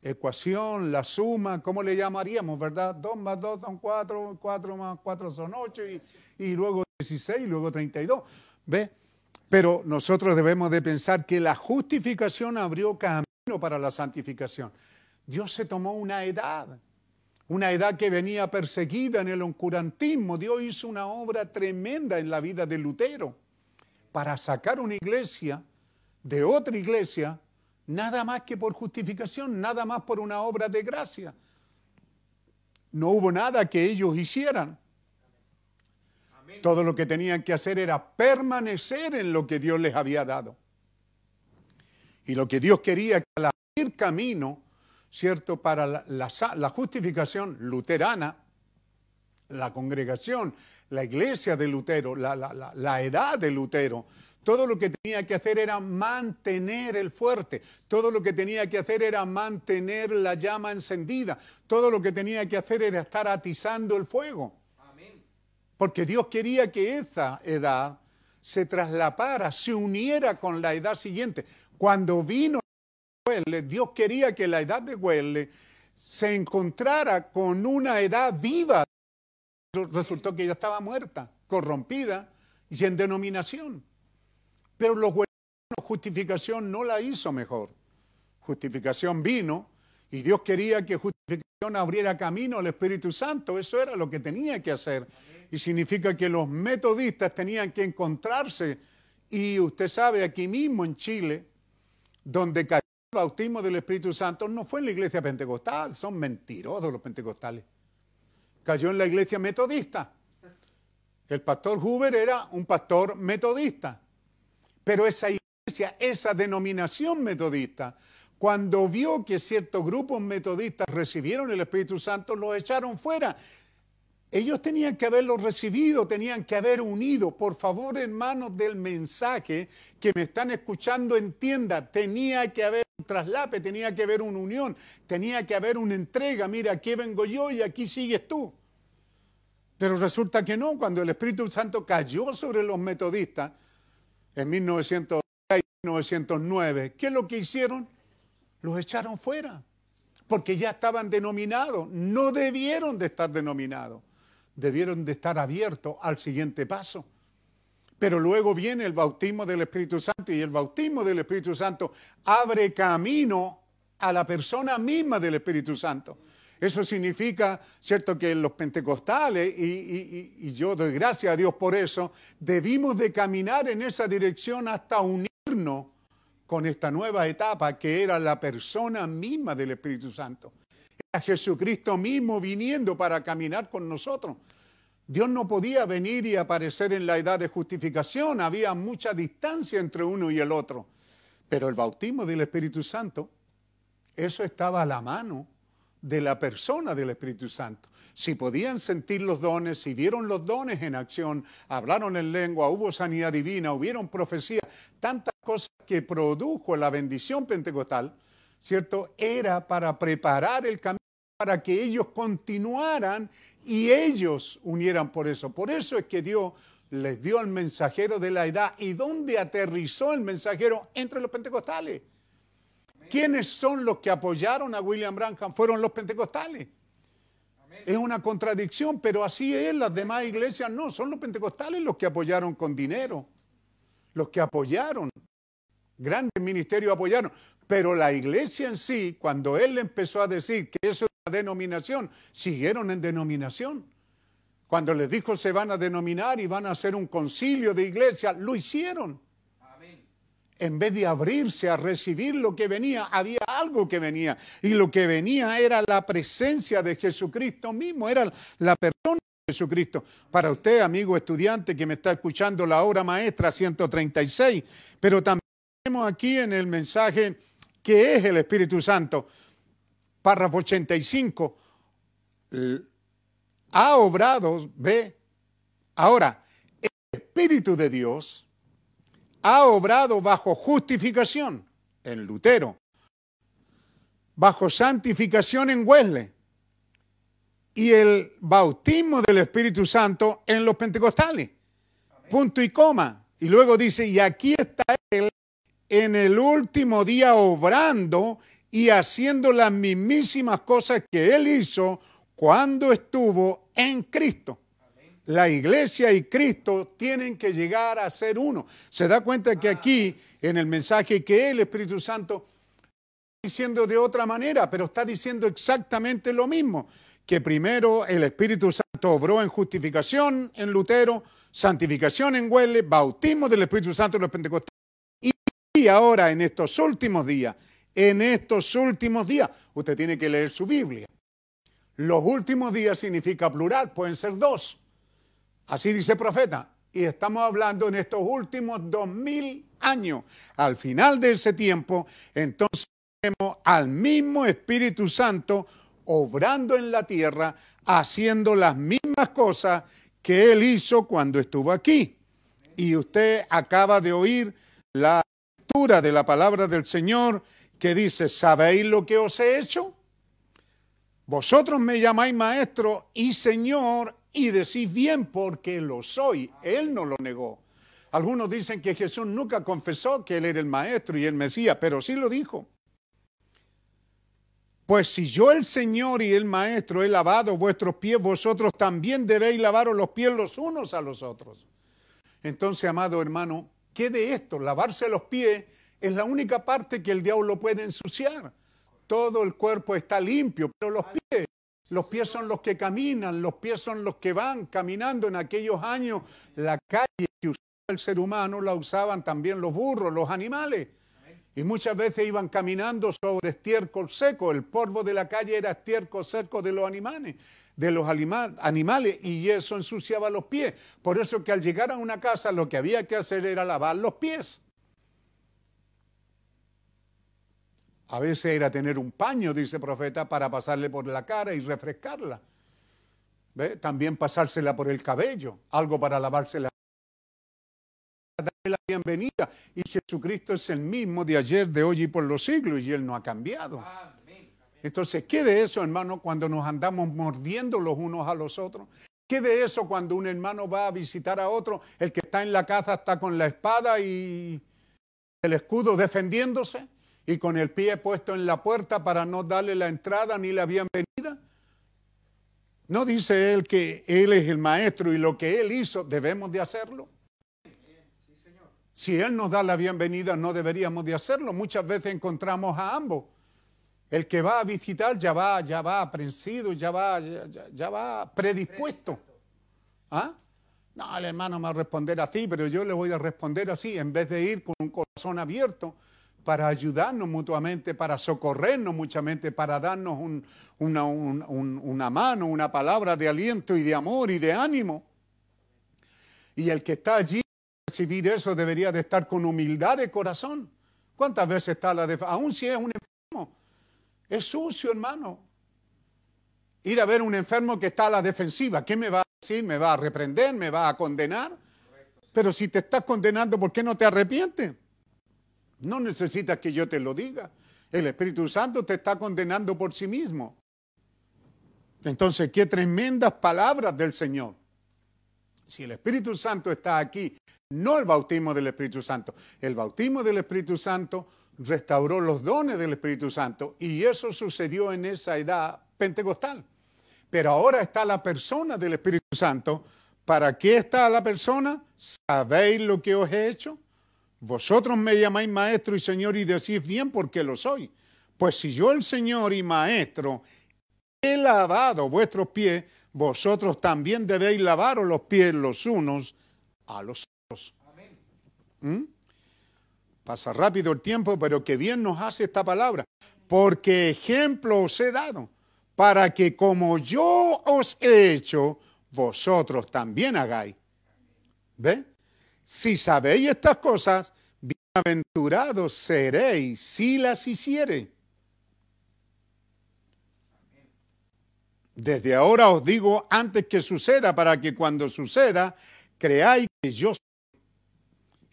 ecuación, la suma, ¿cómo le llamaríamos, verdad? 2 más 2 son 4, 4 más 4 son 8 y, y luego 16 y luego 32. ¿Ve? Pero nosotros debemos de pensar que la justificación abrió camino para la santificación. Dios se tomó una edad una edad que venía perseguida en el oncurantismo. Dios hizo una obra tremenda en la vida de Lutero para sacar una iglesia de otra iglesia, nada más que por justificación, nada más por una obra de gracia. No hubo nada que ellos hicieran. Todo lo que tenían que hacer era permanecer en lo que Dios les había dado. Y lo que Dios quería que al abrir camino ¿cierto? Para la, justificación luterana, la congregación, la iglesia de Lutero, la, la, edad de Lutero, todo lo que tenía que hacer era mantener el fuerte, todo lo que tenía que hacer era mantener la llama encendida, todo lo que tenía que hacer era estar atizando el fuego. Porque Dios quería que esa edad se traslapara, se uniera con la edad siguiente. Cuando vino Dios quería que la edad de Huele se encontrara con una edad viva. Resultó que ella estaba muerta, corrompida y en denominación. Pero los justificación no la hizo mejor. Justificación vino y Dios quería que justificación abriera camino al Espíritu Santo. Eso era lo que tenía que hacer. Y significa que los metodistas tenían que encontrarse. Y usted sabe, aquí mismo en Chile, donde cayó bautismo del Espíritu Santo no fue en la iglesia pentecostal, son mentirosos los pentecostales. Cayó en la iglesia metodista. El pastor Huber era un pastor metodista. Pero esa iglesia, esa denominación metodista, cuando vio que ciertos grupos metodistas recibieron el Espíritu Santo, los echaron fuera ellos tenían que haberlo recibido, tenían que haber unido. Por favor, hermanos del mensaje que me están escuchando, entienda, tenía que haber un traslape, tenía que haber una unión, tenía que haber una entrega. Mira, aquí vengo yo y aquí sigues tú. Pero resulta que no, cuando el Espíritu Santo cayó sobre los metodistas en 1906, 1909, ¿qué es lo que hicieron? Los echaron fuera, porque ya estaban denominados, no debieron de estar denominados debieron de estar abiertos al siguiente paso. Pero luego viene el bautismo del Espíritu Santo y el bautismo del Espíritu Santo abre camino a la persona misma del Espíritu Santo. Eso significa, ¿cierto?, que los pentecostales, y, yo doy gracias a Dios por eso, debimos de caminar en esa dirección hasta unirnos con esta nueva etapa que era la persona misma del Espíritu Santo. Era Jesucristo mismo viniendo para caminar con nosotros. Dios no podía venir y aparecer en la edad de justificación, había mucha distancia entre uno y el otro. Pero el bautismo del Espíritu Santo, eso estaba a la mano de la persona del Espíritu Santo. Si podían sentir los dones, si vieron los dones en acción, hablaron en lengua, hubo sanidad divina, hubieron profecía, tantas cosas que produjo la bendición pentecostal, ¿cierto? Era para preparar el camino para que ellos continuaran y ellos unieran por eso. Por eso es que Dios les dio al mensajero de la edad. ¿Y dónde aterrizó el mensajero? Entre los pentecostales. ¿Quiénes son los que apoyaron a William Branham? Fueron los pentecostales. Es una contradicción, pero así es, las demás iglesias no, son los pentecostales los que apoyaron con dinero, los que apoyaron, grandes ministerios apoyaron, pero la iglesia en sí, cuando él empezó a decir que eso es una denominación, siguieron en denominación. Cuando les dijo se van a denominar y van a hacer un concilio de iglesia, lo hicieron en vez de abrirse a recibir lo que venía, había algo que venía. Y lo que venía era la presencia de Jesucristo mismo, era la persona de Jesucristo. Para usted, amigo estudiante que me está escuchando la obra maestra 136, pero también tenemos aquí en el mensaje que es el Espíritu Santo, párrafo 85, ha obrado, ve, ahora, el Espíritu de Dios ha obrado bajo justificación en Lutero, bajo santificación en Wesley y el bautismo del Espíritu Santo en los pentecostales. Punto y coma. Y luego dice, y aquí está Él en el último día obrando y haciendo las mismísimas cosas que Él hizo cuando estuvo en Cristo. La iglesia y Cristo tienen que llegar a ser uno. Se da cuenta que aquí, en el mensaje que el Espíritu Santo está diciendo de otra manera, pero está diciendo exactamente lo mismo, que primero el Espíritu Santo obró en justificación en Lutero, santificación en Huele, bautismo del Espíritu Santo en los Pentecostales, y ahora en estos últimos días, en estos últimos días, usted tiene que leer su Biblia. Los últimos días significa plural, pueden ser dos Así dice el profeta. Y estamos hablando en estos últimos dos mil años. Al final de ese tiempo, entonces tenemos al mismo Espíritu Santo obrando en la tierra, haciendo las mismas cosas que Él hizo cuando estuvo aquí. Y usted acaba de oír la de la palabra del Señor que dice, ¿sabéis lo que os he hecho? Vosotros me llamáis maestro y Señor y decís bien porque lo soy. Él no lo negó. Algunos dicen que Jesús nunca confesó que Él era el Maestro y el Mesías, pero sí lo dijo. Pues si yo el Señor y el Maestro he lavado vuestros pies, vosotros también debéis lavaros los pies los unos a los otros. Entonces, amado hermano, ¿qué de esto? Lavarse los pies es la única parte que el diablo puede ensuciar. Todo el cuerpo está limpio, pero los pies los pies son los que caminan, los pies son los que van caminando. En aquellos años la calle que usaba el ser humano la usaban también los burros, los animales. Y muchas veces iban caminando sobre estiércol seco. El polvo de la calle era estiércol seco de los animales, de los animales, y eso ensuciaba los pies. Por eso que al llegar a una casa lo que había que hacer era lavar los pies. A veces era tener un paño, dice el profeta, para pasarle por la cara y refrescarla. ¿Ve? También pasársela por el cabello, algo para lavársela. Darle la bienvenida. Y Jesucristo es el mismo de ayer, de hoy y por los siglos, y Él no ha cambiado. Entonces, ¿qué de eso, hermano, cuando nos andamos mordiendo los unos a los otros? ¿Qué de eso cuando un hermano va a visitar a otro? El que está en la casa está con la espada y el escudo defendiéndose y con el pie puesto en la puerta para no darle la entrada ni la bienvenida? ¿No dice él que él es el maestro y lo que él hizo debemos de hacerlo? Si él nos da la bienvenida no deberíamos de hacerlo. Muchas veces encontramos a ambos. El que va a visitar ya va, ya va aprensido, ya va, ya, va predispuesto. ¿Ah? No, el hermano me va a responder así, pero yo le voy a responder así, en vez de ir con un corazón abierto para ayudarnos mutuamente, para socorrernos mutuamente, para darnos una, una mano, una palabra de aliento y de amor y de ánimo. Y el que está allí recibir eso debería de estar con humildad de corazón. ¿Cuántas veces está la defensa? Aún si es un enfermo, es sucio, hermano. Ir a ver un enfermo que está a la defensiva, ¿qué me va a decir? ¿Me va a reprender? ¿Me va a condenar? Pero si te estás condenando, ¿por qué no te arrepientes? No necesitas que yo te lo diga. El Espíritu Santo te está condenando por sí mismo. Entonces, qué tremendas palabras del Señor. Si el Espíritu Santo está aquí, no el bautismo del Espíritu Santo. El bautismo del Espíritu Santo restauró los dones del Espíritu Santo y eso sucedió en esa edad pentecostal. Pero ahora está la persona del Espíritu Santo. ¿Para qué está la persona? ¿Sabéis lo que os he hecho? Vosotros me llamáis maestro y señor y decís bien porque lo soy. Pues si yo el Señor y maestro he lavado vuestros pies, vosotros también debéis lavaros los pies los unos a los otros. ¿Mm? Pasa rápido el tiempo, pero que bien nos hace esta palabra. Porque ejemplo os he dado, para que como yo os he hecho, vosotros también hagáis. ¿Ve? Si sabéis estas cosas, bienaventurados seréis si las hiciere. Desde ahora os digo antes que suceda, para que cuando suceda, creáis que yo soy.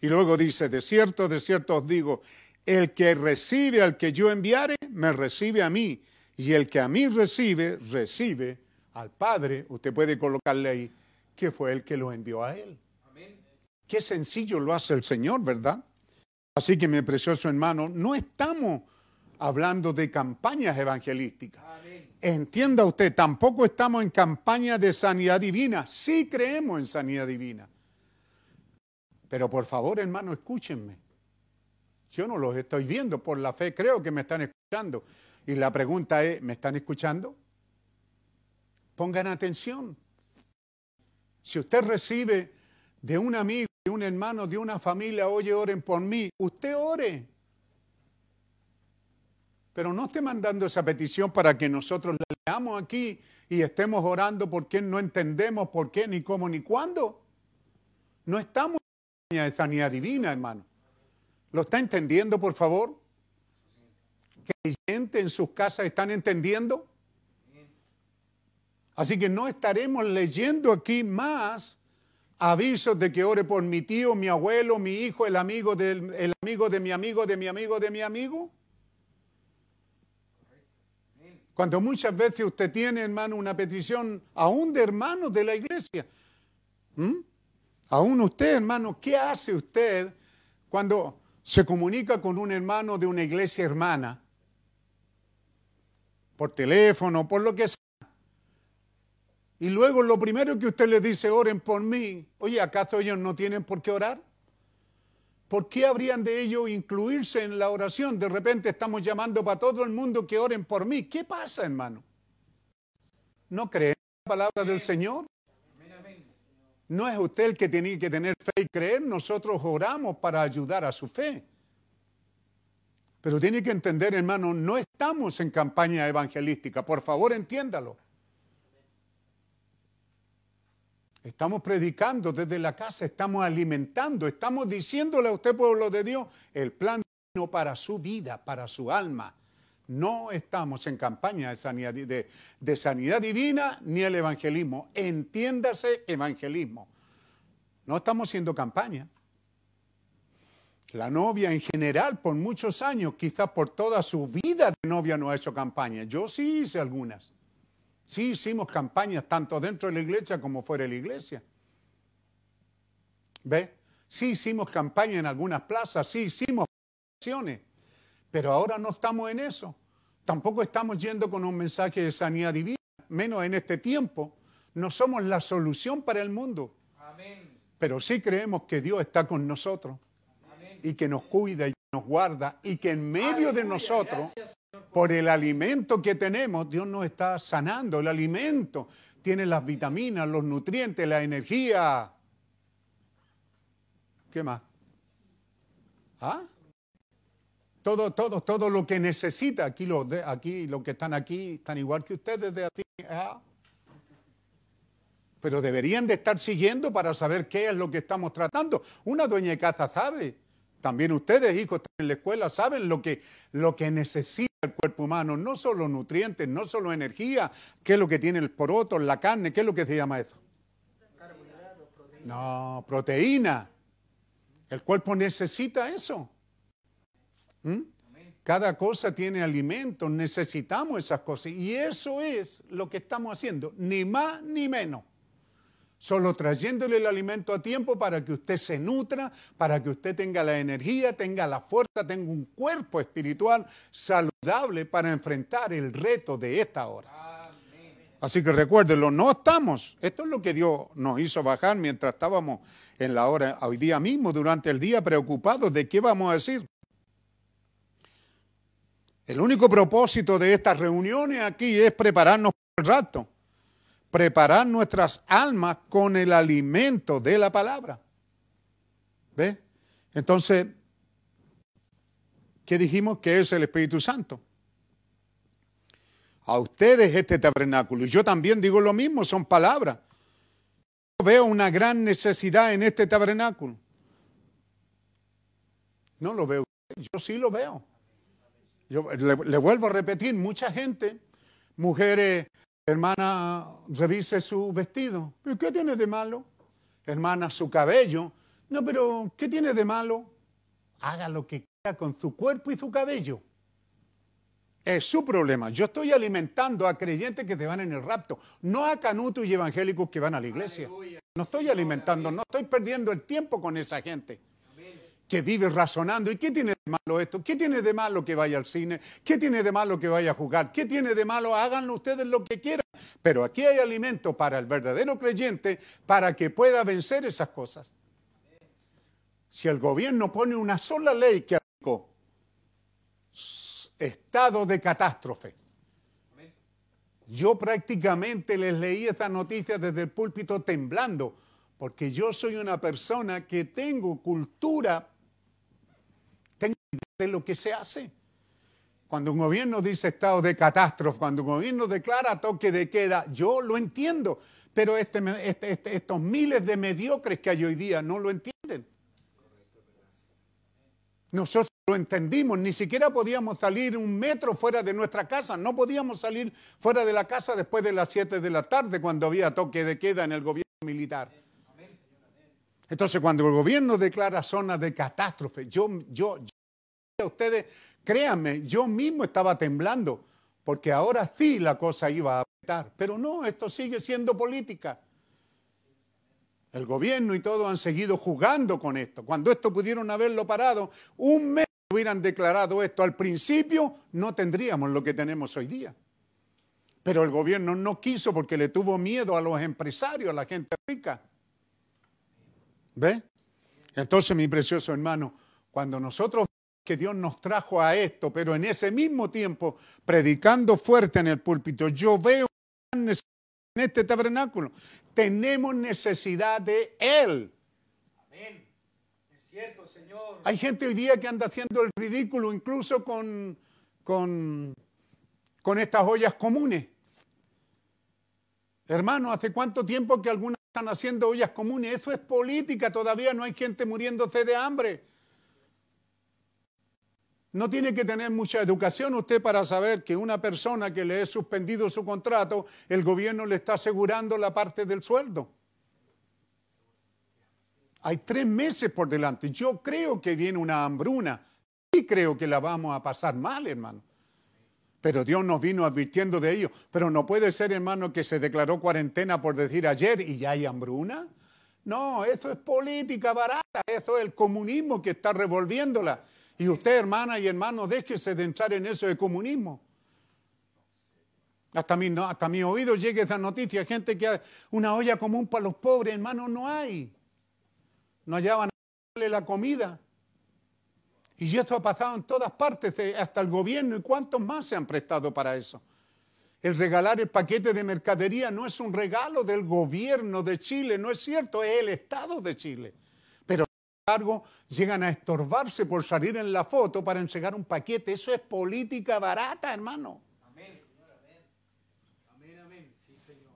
Y luego dice, de cierto, de cierto os digo, el que recibe al que yo enviare, me recibe a mí. Y el que a mí recibe, recibe al Padre. Usted puede colocarle ahí que fue el que lo envió a él. Qué sencillo lo hace el Señor, ¿verdad? Así que mi precioso hermano, no estamos hablando de campañas evangelísticas. Entienda usted, tampoco estamos en campaña de sanidad divina. Sí creemos en sanidad divina. Pero por favor, hermano, escúchenme. Yo no los estoy viendo por la fe, creo que me están escuchando. Y la pregunta es, ¿me están escuchando? Pongan atención. Si usted recibe de un amigo, de un hermano, de una familia, oye, oren por mí, usted ore. Pero no esté mandando esa petición para que nosotros la leamos aquí y estemos orando porque no entendemos por qué, ni cómo, ni cuándo. No estamos en de sanidad divina, hermano. ¿Lo está entendiendo, por favor? gente en sus casas están entendiendo? Así que no estaremos leyendo aquí más avisos de que ore por mi tío, mi abuelo, mi hijo, el amigo, del, el amigo de mi amigo, de mi amigo, de mi amigo. Cuando muchas veces usted tiene, hermano, una petición aún de hermanos de la iglesia. Aún usted, hermano, ¿qué hace usted cuando se comunica con un hermano de una iglesia hermana? Por teléfono, por lo que sea. Y luego lo primero que usted le dice, oren por mí. Oye, ¿acaso ellos no tienen por qué orar? ¿Por qué habrían de ellos incluirse en la oración? De repente estamos llamando para todo el mundo que oren por mí. ¿Qué pasa, hermano? ¿No creen en la palabra del Señor? No es usted el que tiene que tener fe y creer, nosotros oramos para ayudar a su fe. Pero tiene que entender, hermano, no estamos en campaña evangelística. Por favor, entiéndalo. Estamos predicando desde la casa, estamos alimentando, estamos diciéndole a usted, pueblo de Dios, el plan divino para su vida, para su alma. No estamos en campaña de sanidad, de, sanidad divina ni el evangelismo. Entiéndase evangelismo. No estamos haciendo campaña. La novia en general, por muchos años, quizás por toda su vida de novia no ha hecho campaña. Yo sí hice algunas. Sí hicimos campañas tanto dentro de la iglesia como fuera de la iglesia. ¿Ve? Sí hicimos campaña en algunas plazas, sí hicimos acciones, pero ahora no estamos en eso. Tampoco estamos yendo con un mensaje de sanidad divina, menos en este tiempo. No somos la solución para el mundo. Pero sí creemos que Dios está con nosotros y que nos cuida y nos guarda y que en medio de nosotros Por el alimento que tenemos, Dios nos está sanando. El alimento tiene las vitaminas, los nutrientes, la energía. ¿Qué más? ¿Ah? Todo, todo, todo lo que necesita. Aquí los, aquí, que están aquí están igual que ustedes de aquí. ¿ah? Pero deberían de estar siguiendo para saber qué es lo que estamos tratando. Una dueña de casa sabe. También ustedes, hijos, están en la escuela, saben lo que, lo que necesita el cuerpo humano. No solo nutrientes, no solo energía. ¿Qué es lo que tiene el poroto, la carne? ¿Qué es lo que se llama eso? No, proteína. El cuerpo necesita eso. ¿Mm? Cada cosa tiene alimento, necesitamos esas cosas. Y eso es lo que estamos haciendo, ni más ni menos. Solo trayéndole el alimento a tiempo para que usted se nutra, para que usted tenga la energía, tenga la fuerza, tenga un cuerpo espiritual saludable para enfrentar el reto de esta hora. Así que recuérdenlo, no estamos. Esto es lo que Dios nos hizo bajar mientras estábamos en la hora, hoy día mismo, durante el día, preocupados de qué vamos a decir. El único propósito de estas reuniones aquí es prepararnos para el rato, preparar nuestras almas con el alimento de la palabra. ¿Ve? Entonces, ¿qué dijimos? Que es el Espíritu Santo. A ustedes este tabernáculo, yo también digo lo mismo, son palabras. Yo veo una gran necesidad en este tabernáculo. No lo veo, yo sí lo veo. Yo le, vuelvo a repetir, mucha gente, mujeres, hermana, revise su vestido. ¿Qué tiene de malo? Hermana, su cabello. No, pero ¿qué tiene de malo? Haga lo que quiera con su cuerpo y su cabello. Es su problema. Yo estoy alimentando a creyentes que te van en el rapto, no a canutos y evangélicos que van a la iglesia. No estoy alimentando, no estoy perdiendo el tiempo con esa gente que vive razonando. ¿Y qué tiene de malo esto? ¿Qué tiene de malo que vaya al cine? ¿Qué tiene de malo que vaya a jugar? ¿Qué tiene de malo? Háganlo ustedes lo que quieran. Pero aquí hay alimento para el verdadero creyente para que pueda vencer esas cosas. Si el gobierno pone una sola ley que aplicó estado de catástrofe, yo prácticamente les leí esta noticia desde el púlpito temblando, porque yo soy una persona que tengo cultura de lo que se hace. Cuando un gobierno dice estado de catástrofe, cuando un gobierno declara toque de queda, yo lo entiendo, pero este, este, este, estos miles de mediocres que hay hoy día no lo entienden. Nosotros lo entendimos, ni siquiera podíamos salir un metro fuera de nuestra casa, no podíamos salir fuera de la casa después de las 7 de la tarde cuando había toque de queda en el gobierno militar. Entonces, cuando el gobierno declara zona de catástrofe, yo, yo, ustedes, créanme, yo mismo estaba temblando, porque ahora sí la cosa iba a apretar. Pero no, esto sigue siendo política. El gobierno y todo han seguido jugando con esto. Cuando esto pudieron haberlo parado, un mes hubieran declarado esto. Al principio no tendríamos lo que tenemos hoy día. Pero el gobierno no quiso porque le tuvo miedo a los empresarios, a la gente rica. ¿Ve? Entonces, mi precioso hermano, cuando nosotros que Dios nos trajo a esto, pero en ese mismo tiempo, predicando fuerte en el púlpito, yo veo en este tabernáculo. Tenemos necesidad de Él. Amén. Es cierto, Señor. Hay gente hoy día que anda haciendo el ridículo incluso con, con, con estas ollas comunes. Hermano, ¿hace cuánto tiempo que algunas están haciendo ollas comunes? Eso es política, todavía no hay gente muriéndose de hambre. No tiene que tener mucha educación usted para saber que una persona que le es suspendido su contrato, el gobierno le está asegurando la parte del sueldo. Hay tres meses por delante. Yo creo que viene una hambruna. Y creo que la vamos a pasar mal, hermano. Pero Dios nos vino advirtiendo de ello. Pero no puede ser, hermano, que se declaró cuarentena por decir ayer y ya hay hambruna. No, eso es política barata. Eso es el comunismo que está revolviéndola. Y usted, hermana y hermano, déjese de entrar en eso de comunismo. Hasta mi, oído llega esa noticia, gente que una olla común para los pobres, hermano, no hay. No hallaban la comida. Y esto ha pasado en todas partes, hasta el gobierno, y cuántos más se han prestado para eso. El regalar el paquete de mercadería no es un regalo del gobierno de Chile, no es cierto, es el Estado de Chile. Embargo, llegan a estorbarse por salir en la foto para entregar un paquete. Eso es política barata, hermano. Amén, Amén, amén. Sí, señor.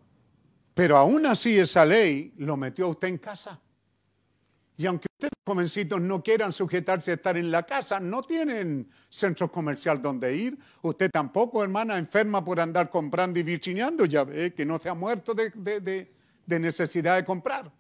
Pero aún así esa ley lo metió a usted en casa. Y aunque ustedes, jovencitos, no quieran sujetarse a estar en la casa, no tienen centro comercial donde ir. Usted tampoco, hermana, enferma por andar comprando y virgineando, ya ve que no se ha muerto de, de necesidad de comprar.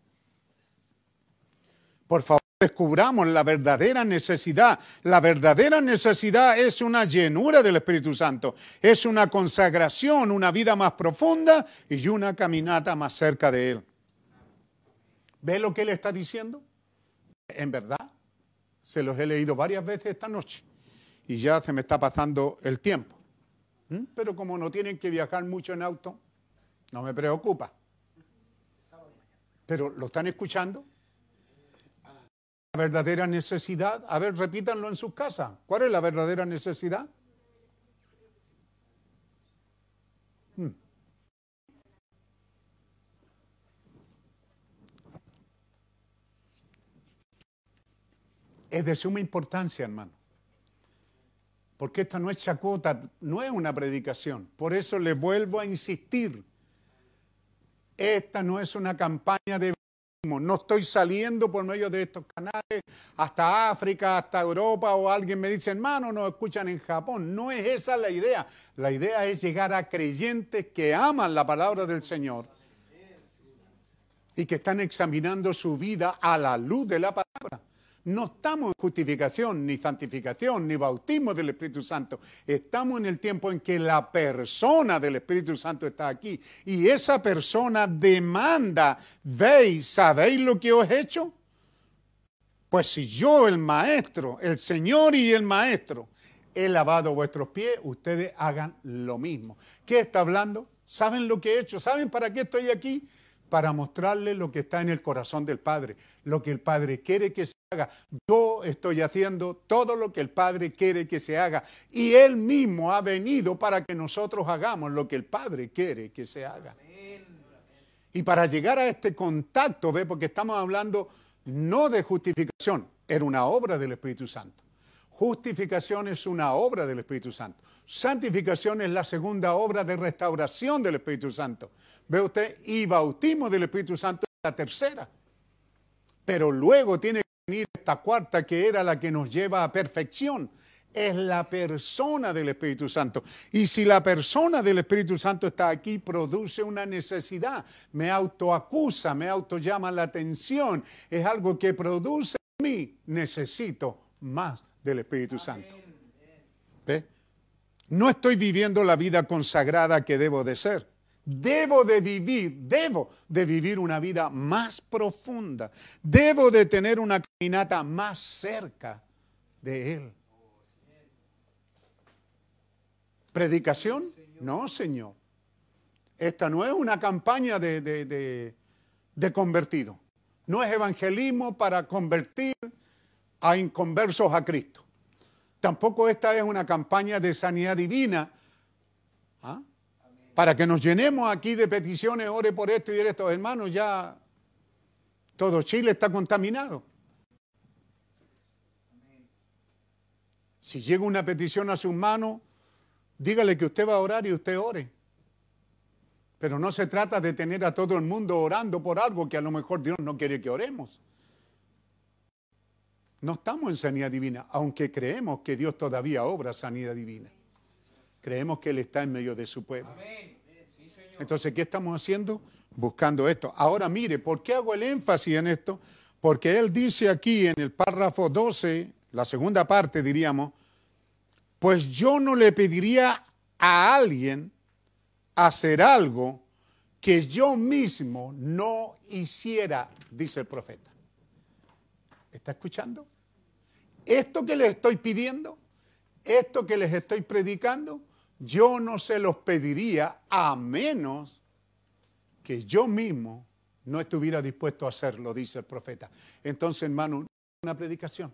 Por favor, descubramos la verdadera necesidad. La verdadera necesidad es una llenura del Espíritu Santo, es una consagración, una vida más profunda y una caminata más cerca de Él. ¿Ve lo que Él está diciendo? En verdad, se los he leído varias veces esta noche y ya se me está pasando el tiempo. ¿Mm? Pero como no tienen que viajar mucho en auto, no me preocupa. Pero ¿lo están escuchando? Verdadera necesidad, a ver, repítanlo en sus casas. ¿Cuál es la verdadera necesidad? ¿Mm? es de suma importancia, hermano. Porque esta no es chacota, no es una predicación. Por eso le vuelvo a insistir. Esta no es una campaña de no estoy saliendo por medio de estos canales hasta África, hasta Europa o alguien me dice, hermano, nos escuchan en Japón. No es esa la idea. La idea es llegar a creyentes que aman la palabra del Señor y que están examinando su vida a la luz de la palabra. No estamos en justificación, ni santificación, ni bautismo del Espíritu Santo. Estamos en el tiempo en que la persona del Espíritu Santo está aquí. Y esa persona demanda, veis, ¿sabéis lo que os he hecho? Pues si yo, el maestro, el Señor y el maestro, he lavado vuestros pies, ustedes hagan lo mismo. ¿Qué está hablando? ¿Saben lo que he hecho? ¿Saben para qué estoy aquí? Para mostrarles lo que está en el corazón del Padre, lo que el Padre quiere que se haga. Yo estoy haciendo todo lo que el Padre quiere que se haga. Y Él mismo ha venido para que nosotros hagamos lo que el Padre quiere que se haga. Y para llegar a este contacto, ¿ve? porque estamos hablando no de justificación, era una obra del Espíritu Santo. Justificación es una obra del Espíritu Santo. Santificación es la segunda obra de restauración del Espíritu Santo. ¿Ve usted? Y bautismo del Espíritu Santo es la tercera. Pero luego tiene esta cuarta que era la que nos lleva a perfección. Es la persona del Espíritu Santo. Y si la persona del Espíritu Santo está aquí, produce una necesidad. Me autoacusa, me autollama la atención. Es algo que produce en mí. Necesito más del Espíritu Santo. No estoy viviendo la vida consagrada que debo de ser. Debo de vivir, debo de vivir una vida más profunda. Debo de tener una caminata más cerca de Él. ¿Predicación? No, Señor. Esta no es una campaña de, de, de convertido. No es evangelismo para convertir a inconversos a Cristo. Tampoco esta es una campaña de sanidad divina para que nos llenemos aquí de peticiones, ore por esto y esto. Hermanos, ya todo Chile está contaminado. Si llega una petición a sus manos, dígale que usted va a orar y usted ore. Pero no se trata de tener a todo el mundo orando por algo que a lo mejor Dios no quiere que oremos. No estamos en sanidad divina, aunque creemos que Dios todavía obra sanidad divina. Creemos que Él está en medio de su pueblo. Entonces, ¿qué estamos haciendo? Buscando esto. Ahora mire, ¿por qué hago el énfasis en esto? Porque Él dice aquí en el párrafo 12, la segunda parte diríamos, pues yo no le pediría a alguien hacer algo que yo mismo no hiciera, dice el profeta. ¿Está escuchando? Esto que les estoy pidiendo, esto que les estoy predicando, yo no se los pediría a menos que yo mismo no estuviera dispuesto a hacerlo, dice el profeta. Entonces, hermano, una predicación.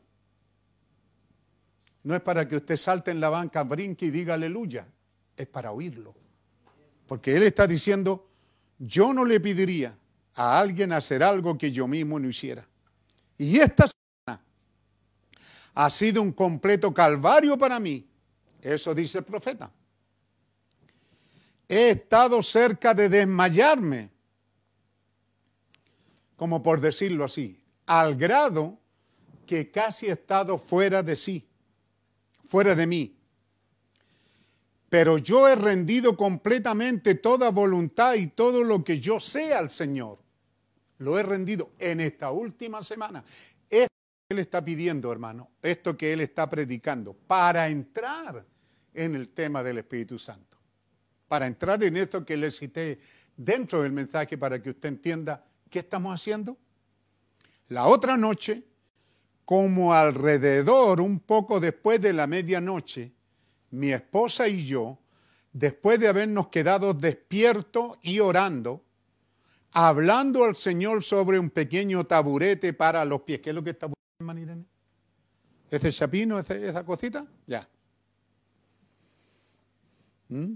No es para que usted salte en la banca, brinque y diga aleluya. Es para oírlo. Porque Él está diciendo, yo no le pediría a alguien hacer algo que yo mismo no hiciera. Y esta semana ha sido un completo calvario para mí. Eso dice el profeta. He estado cerca de desmayarme, como por decirlo así, al grado que casi he estado fuera de sí, fuera de mí. Pero yo he rendido completamente toda voluntad y todo lo que yo sé al Señor. Lo he rendido en esta última semana. Esto que Él está pidiendo, hermano, esto que Él está predicando, para entrar en el tema del Espíritu Santo. Para entrar en esto que le cité dentro del mensaje para que usted entienda qué estamos haciendo. La otra noche, como alrededor, un poco después de la medianoche, mi esposa y yo, después de habernos quedado despiertos y orando, hablando al Señor sobre un pequeño taburete para los pies. ¿Qué es lo que está buscando, Irene? ¿Ese chapino, esa cosita? Ya. ¿Mm?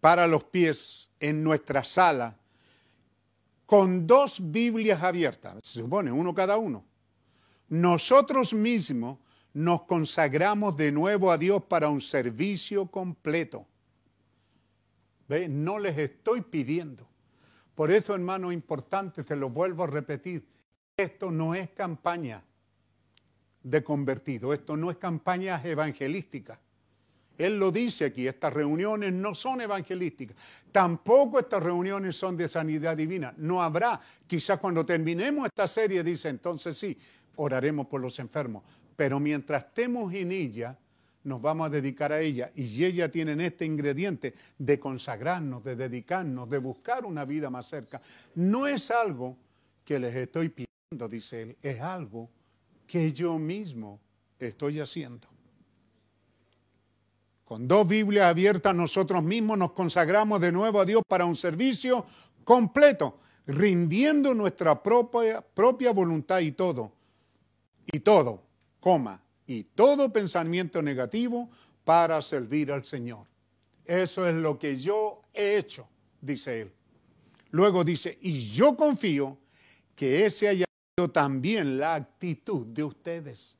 Para los pies en nuestra sala, con dos Biblias abiertas, se supone, uno cada uno. Nosotros mismos nos consagramos de nuevo a Dios para un servicio completo. No les estoy pidiendo. Por eso, hermano, importante, se lo vuelvo a repetir, esto no es campaña de convertido, esto no es campaña evangelística. Él lo dice aquí, estas reuniones no son evangelísticas, tampoco estas reuniones son de sanidad divina. No habrá, quizás cuando terminemos esta serie, dice entonces sí, oraremos por los enfermos, pero mientras estemos en ella, nos vamos a dedicar a ella. Y ella tiene este ingrediente de consagrarnos, de dedicarnos, de buscar una vida más cerca. No es algo que les estoy pidiendo, dice él, es algo que yo mismo estoy haciendo. Con dos Biblias abiertas nosotros mismos nos consagramos de nuevo a Dios para un servicio completo, rindiendo nuestra propia, propia voluntad y todo. Y todo, coma, y todo pensamiento negativo para servir al Señor. Eso es lo que yo he hecho, dice él. Luego dice, y yo confío que ese haya sido también la actitud de ustedes.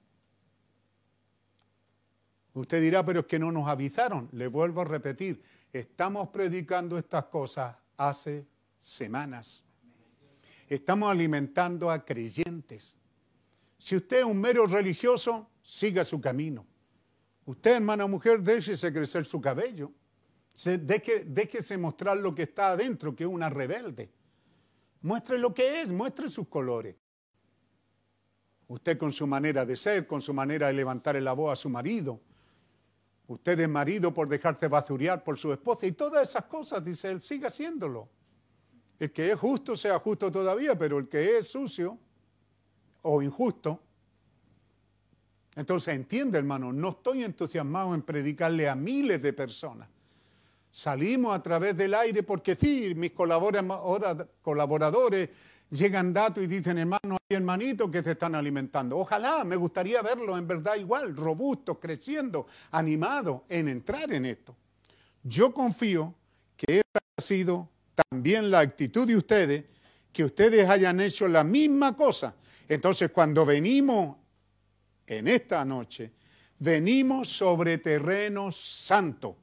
Usted dirá, pero es que no nos avisaron. Le vuelvo a repetir, estamos predicando estas cosas hace semanas. Estamos alimentando a creyentes. Si usted es un mero religioso, siga su camino. Usted, hermana mujer, déjese crecer su cabello. déjese mostrar lo que está adentro, que es una rebelde. Muestre lo que es, muestre sus colores. Usted con su manera de ser, con su manera de levantar la voz a su marido. Usted es marido por dejarse basurear por su esposa y todas esas cosas, dice él, siga haciéndolo. El que es justo sea justo todavía, pero el que es sucio o injusto, entonces entiende, hermano, no estoy entusiasmado en predicarle a miles de personas. Salimos a través del aire porque sí, mis colaboradores llegan datos y dicen, hermano, hay hermanitos que se están alimentando. Ojalá, me gustaría verlos en verdad igual, robustos, creciendo, animados en entrar en esto. Yo confío que esa ha sido también la actitud de ustedes, que ustedes hayan hecho la misma cosa. Entonces, cuando venimos en esta noche, venimos sobre terreno santo,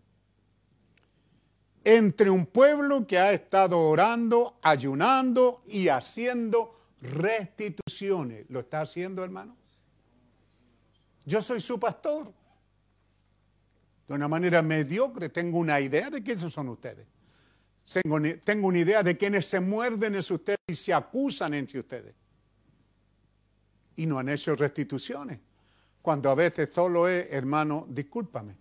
entre un pueblo que ha estado orando, ayunando y haciendo restituciones. ¿Lo está haciendo, hermano? Yo soy su pastor. De una manera mediocre, tengo una idea de quiénes son ustedes. Tengo, tengo una idea de quiénes se muerden en ustedes y se acusan entre ustedes. Y no han hecho restituciones cuando a veces solo es, hermano, discúlpame.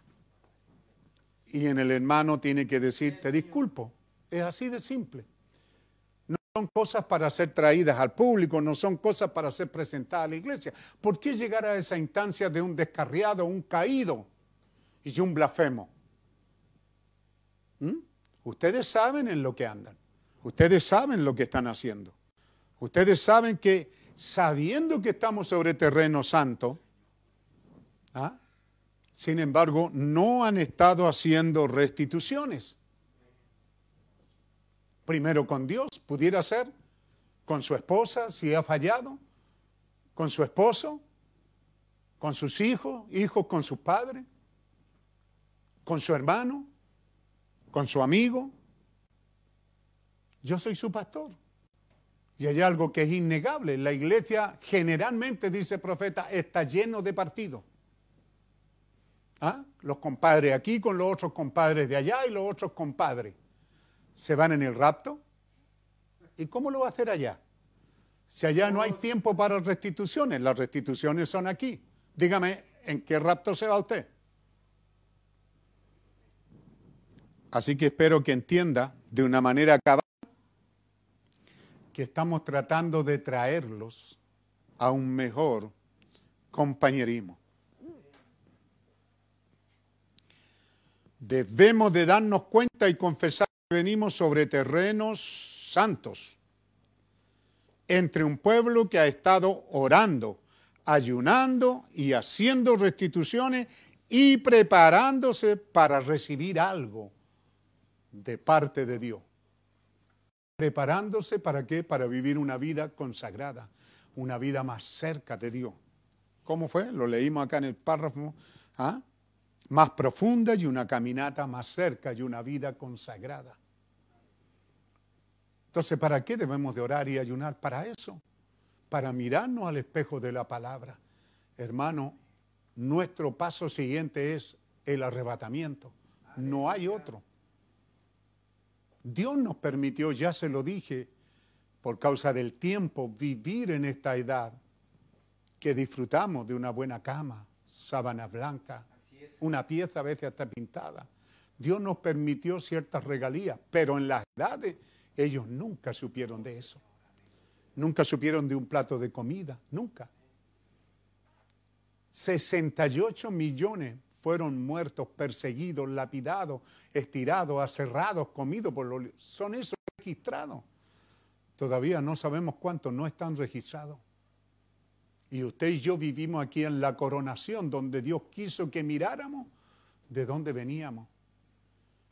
Y en el hermano tiene que decir, te disculpo. Es así de simple. No son cosas para ser traídas al público, no son cosas para ser presentadas a la iglesia. ¿Por qué llegar a esa instancia de un descarriado, un caído y un blasfemo? ¿Mm? Ustedes saben en lo que andan. Ustedes saben lo que están haciendo. Ustedes saben que sabiendo que estamos sobre terreno santo, ¿Ah? Sin embargo, no han estado haciendo restituciones. Primero con Dios, pudiera ser, con su esposa, si ha fallado, con su esposo, con sus hijos, hijos con sus padres, con su hermano, con su amigo. Yo soy su pastor. Y hay algo que es innegable. La iglesia generalmente, dice el profeta, está lleno de partidos. ¿Ah? Los compadres aquí con los otros compadres de allá y los otros compadres. Se van en el rapto. ¿Y cómo lo va a hacer allá? Si allá no hay tiempo para restituciones, las restituciones son aquí. Dígame, ¿en qué rapto se va usted? Así que espero que entienda de una manera acabada que estamos tratando de traerlos a un mejor compañerismo. Debemos de darnos cuenta y confesar que venimos sobre terrenos santos, entre un pueblo que ha estado orando, ayunando y haciendo restituciones y preparándose para recibir algo de parte de Dios. Preparándose para qué? Para vivir una vida consagrada, una vida más cerca de Dios. ¿Cómo fue? Lo leímos acá en el párrafo. ¿ah? Más profunda y una caminata más cerca y una vida consagrada. Entonces, ¿para qué debemos de orar y ayunar? Para eso, para mirarnos al espejo de la palabra. Hermano, nuestro paso siguiente es el arrebatamiento. No hay otro. Dios nos permitió, ya se lo dije, por causa del tiempo, vivir en esta edad que disfrutamos de una buena cama, sábana blanca, una pieza a veces hasta pintada. Dios nos permitió ciertas regalías, pero en las edades ellos nunca supieron de eso. Nunca supieron de un plato de comida, nunca. 68 millones fueron muertos, perseguidos, lapidados, estirados, aserrados, comidos por los... Son esos registrados. Todavía no sabemos cuántos no están registrados. Y usted y yo vivimos aquí en la coronación, donde Dios quiso que miráramos de dónde veníamos.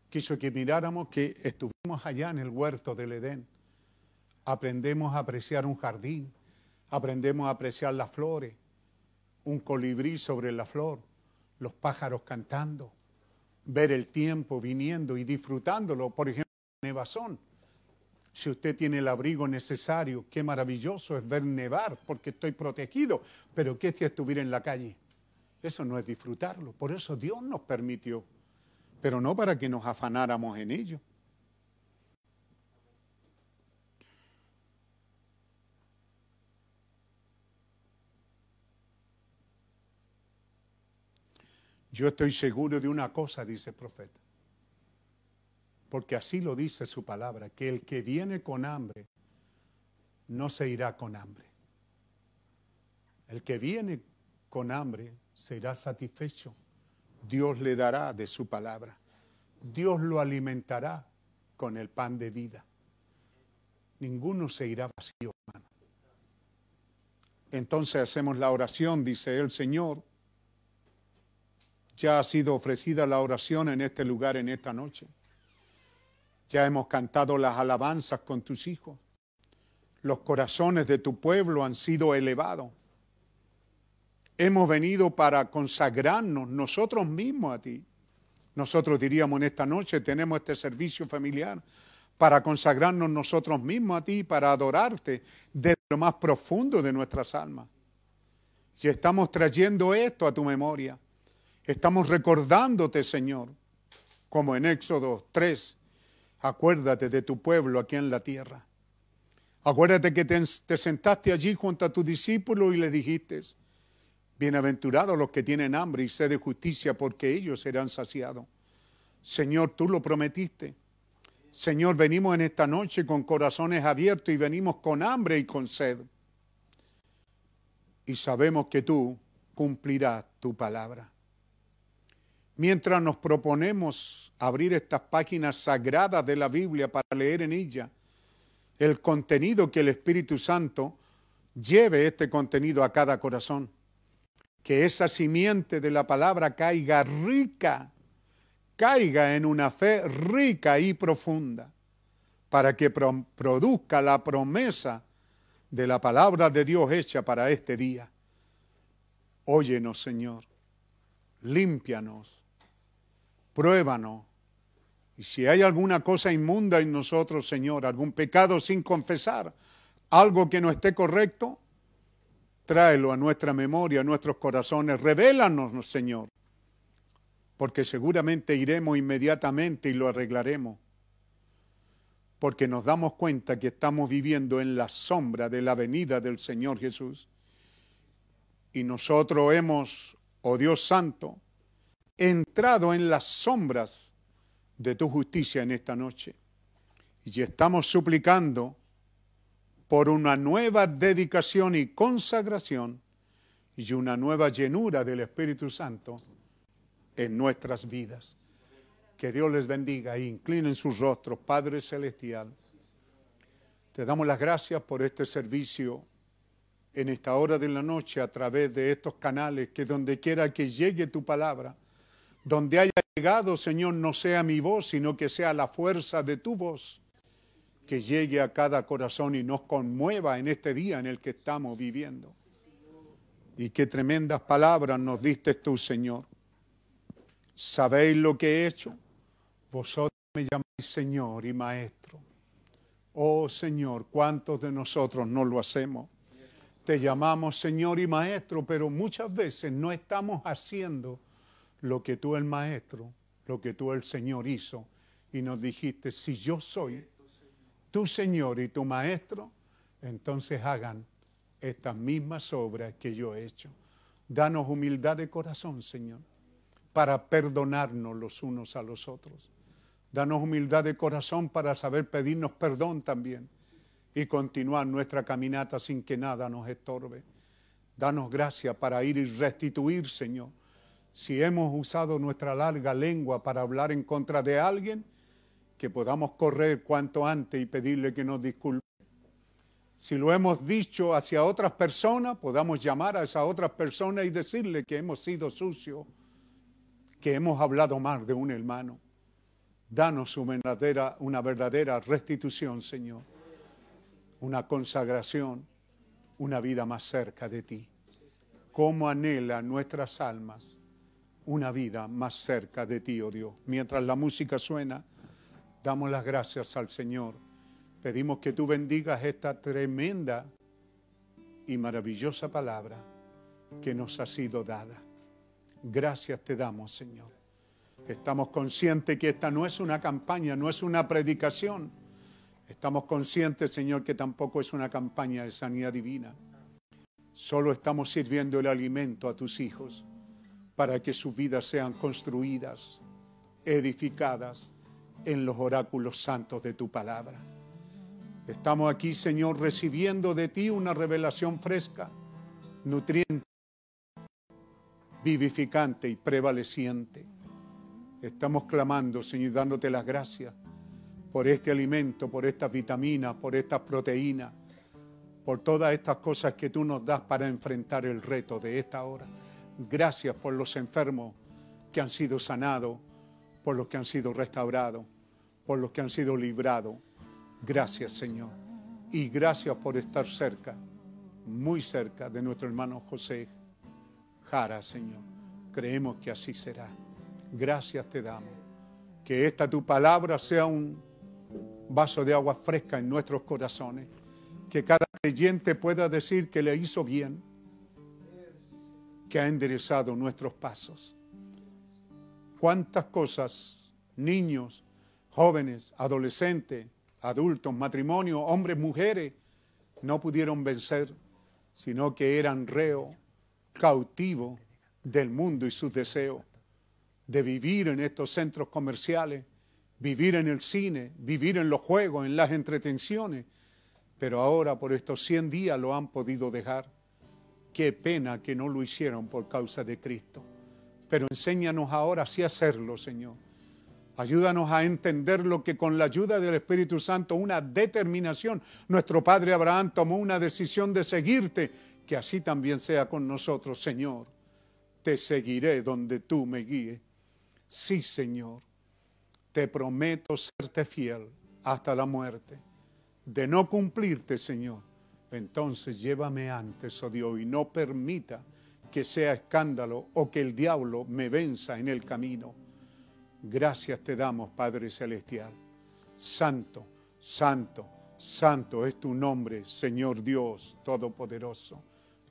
Quiso que miráramos que estuvimos allá en el huerto del Edén. Aprendemos a apreciar un jardín, aprendemos a apreciar las flores, un colibrí sobre la flor, los pájaros cantando, ver el tiempo viniendo y disfrutándolo, por ejemplo, nevazón. Si usted tiene el abrigo necesario, qué maravilloso es ver nevar porque estoy protegido, pero ¿qué si estuviera en la calle? Eso no es disfrutarlo, por eso Dios nos permitió, pero no para que nos afanáramos en ello. Yo estoy seguro de una cosa, dice el profeta, porque así lo dice su palabra, que el que viene con hambre no se irá con hambre. El que viene con hambre se irá satisfecho. Dios le dará de su palabra. Dios lo alimentará con el pan de vida. Ninguno se irá vacío, hermano. Entonces hacemos la oración, dice el Señor, ya ha sido ofrecida la oración en este lugar en esta noche. Ya hemos cantado las alabanzas con tus hijos. Los corazones de tu pueblo han sido elevados. Hemos venido para consagrarnos nosotros mismos a ti. Nosotros diríamos en esta noche, tenemos este servicio familiar para consagrarnos nosotros mismos a ti, para adorarte desde lo más profundo de nuestras almas. Si estamos trayendo esto a tu memoria, Estamos recordándote, Señor, como en Éxodo 3, acuérdate de tu pueblo aquí en la tierra. Acuérdate que te, sentaste allí junto a tu discípulo y le dijiste, bienaventurados los que tienen hambre y sed de justicia, porque ellos serán saciados. Señor, tú lo prometiste. Señor, venimos en esta noche con corazones abiertos y venimos con hambre y con sed. Y sabemos que tú cumplirás tu palabra. Mientras nos proponemos abrir estas páginas sagradas de la Biblia para leer en ella el contenido que el Espíritu Santo lleve este contenido a cada corazón. Que esa simiente de la palabra caiga rica, caiga en una fe rica y profunda, para que produzca la promesa de la palabra de Dios hecha para este día. Óyenos, Señor, límpianos, pruébanos. Y si hay alguna cosa inmunda en nosotros, Señor, algún pecado sin confesar, algo que no esté correcto, tráelo a nuestra memoria, a nuestros corazones, revélanos, Señor, porque seguramente iremos inmediatamente y lo arreglaremos porque nos damos cuenta que estamos viviendo en la sombra de la venida del Señor Jesús. Y nosotros hemos, oh Dios Santo, entrado en las sombras de tu justicia en esta noche. Y estamos suplicando por una nueva dedicación y consagración y una nueva llenura del Espíritu Santo en nuestras vidas. Que Dios les bendiga e inclinen sus rostros, Padre Celestial. Te damos las gracias por este servicio en esta hora de la noche a través de estos canales, que donde quiera que llegue tu palabra, donde haya llegado, Señor, no sea mi voz, sino que sea la fuerza de tu voz, que llegue a cada corazón y nos conmueva en este día en el que estamos viviendo. Y qué tremendas palabras nos diste tú, Señor. ¿Sabéis lo que he hecho? Vosotros me llamáis Señor y Maestro. Oh Señor, ¿cuántos de nosotros no lo hacemos? Te llamamos Señor y Maestro, pero muchas veces no estamos haciendo lo que tú el Maestro, lo que tú el Señor hizo. Y nos dijiste, si yo soy tu Señor y tu Maestro, entonces hagan estas mismas obras que yo he hecho. Danos humildad de corazón, Señor, para perdonarnos los unos a los otros. Danos humildad de corazón para saber pedirnos perdón también y continuar nuestra caminata sin que nada nos estorbe. Danos gracia para ir y restituir, Señor. Si hemos usado nuestra larga lengua para hablar en contra de alguien, que podamos correr cuanto antes y pedirle que nos disculpe. Si lo hemos dicho hacia otras personas, podamos llamar a esas otras personas y decirle que hemos sido sucios, que hemos hablado mal de un hermano. Danos una verdadera, una verdadera restitución, Señor. Una consagración, una vida más cerca de ti. Como anhela nuestras almas una vida más cerca de ti, oh Dios. Mientras la música suena, damos las gracias al Señor. Pedimos que tú bendigas esta tremenda y maravillosa palabra que nos ha sido dada. Gracias te damos, Señor. Estamos conscientes que esta no es una campaña, no es una predicación. Estamos conscientes, Señor, que tampoco es una campaña de sanidad divina. Solo estamos sirviendo el alimento a tus hijos para que sus vidas sean construidas, edificadas en los oráculos santos de tu palabra. Estamos aquí, Señor, recibiendo de ti una revelación fresca, nutriente, vivificante y prevaleciente Estamos clamando, Señor, dándote las gracias por este alimento, por estas vitaminas, por estas proteínas, por todas estas cosas que tú nos das para enfrentar el reto de esta hora. Gracias por los enfermos que han sido sanados, por los que han sido restaurados, por los que han sido librados. Gracias, Señor. Y gracias por estar cerca, muy cerca de nuestro hermano José Jara, Señor. Creemos que así será gracias te damos. Que esta tu palabra sea un vaso de agua fresca en nuestros corazones. Que cada creyente pueda decir que le hizo bien, que ha enderezado nuestros pasos. Cuántas cosas, niños, jóvenes, adolescentes, adultos, matrimonios, hombres, mujeres, no pudieron vencer, sino que eran reo, cautivo del mundo y sus deseos de vivir en estos centros comerciales, vivir en el cine, vivir en los juegos, en las entretenciones, pero ahora por estos 100 días lo han podido dejar. Qué pena que no lo hicieron por causa de Cristo. Pero enséñanos ahora sí hacerlo, Señor. Ayúdanos a entender lo que con la ayuda del Espíritu Santo, una determinación, nuestro Padre Abraham tomó una decisión de seguirte, que así también sea con nosotros, Señor. te seguiré donde tú me guíes. Sí, Señor, te prometo serte fiel hasta la muerte. De no cumplirte, Señor, entonces llévame antes, oh Dios, y no permita que sea escándalo o que el diablo me venza en el camino. Gracias te damos, Padre Celestial. Santo, santo, santo es tu nombre, Señor Dios Todopoderoso.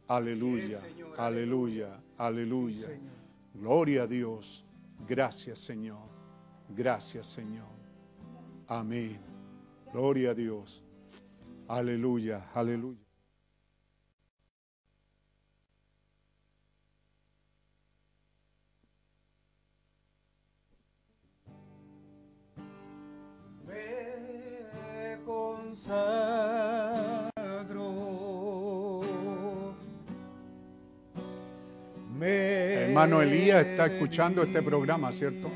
Aleluya, aleluya, aleluya. Gloria a Dios. Gracias, Señor. Gracias, Señor. Amén. Gloria a Dios. Aleluya, aleluya. Me consagro. Me Hermano Elías está escuchando este programa, ¿cierto?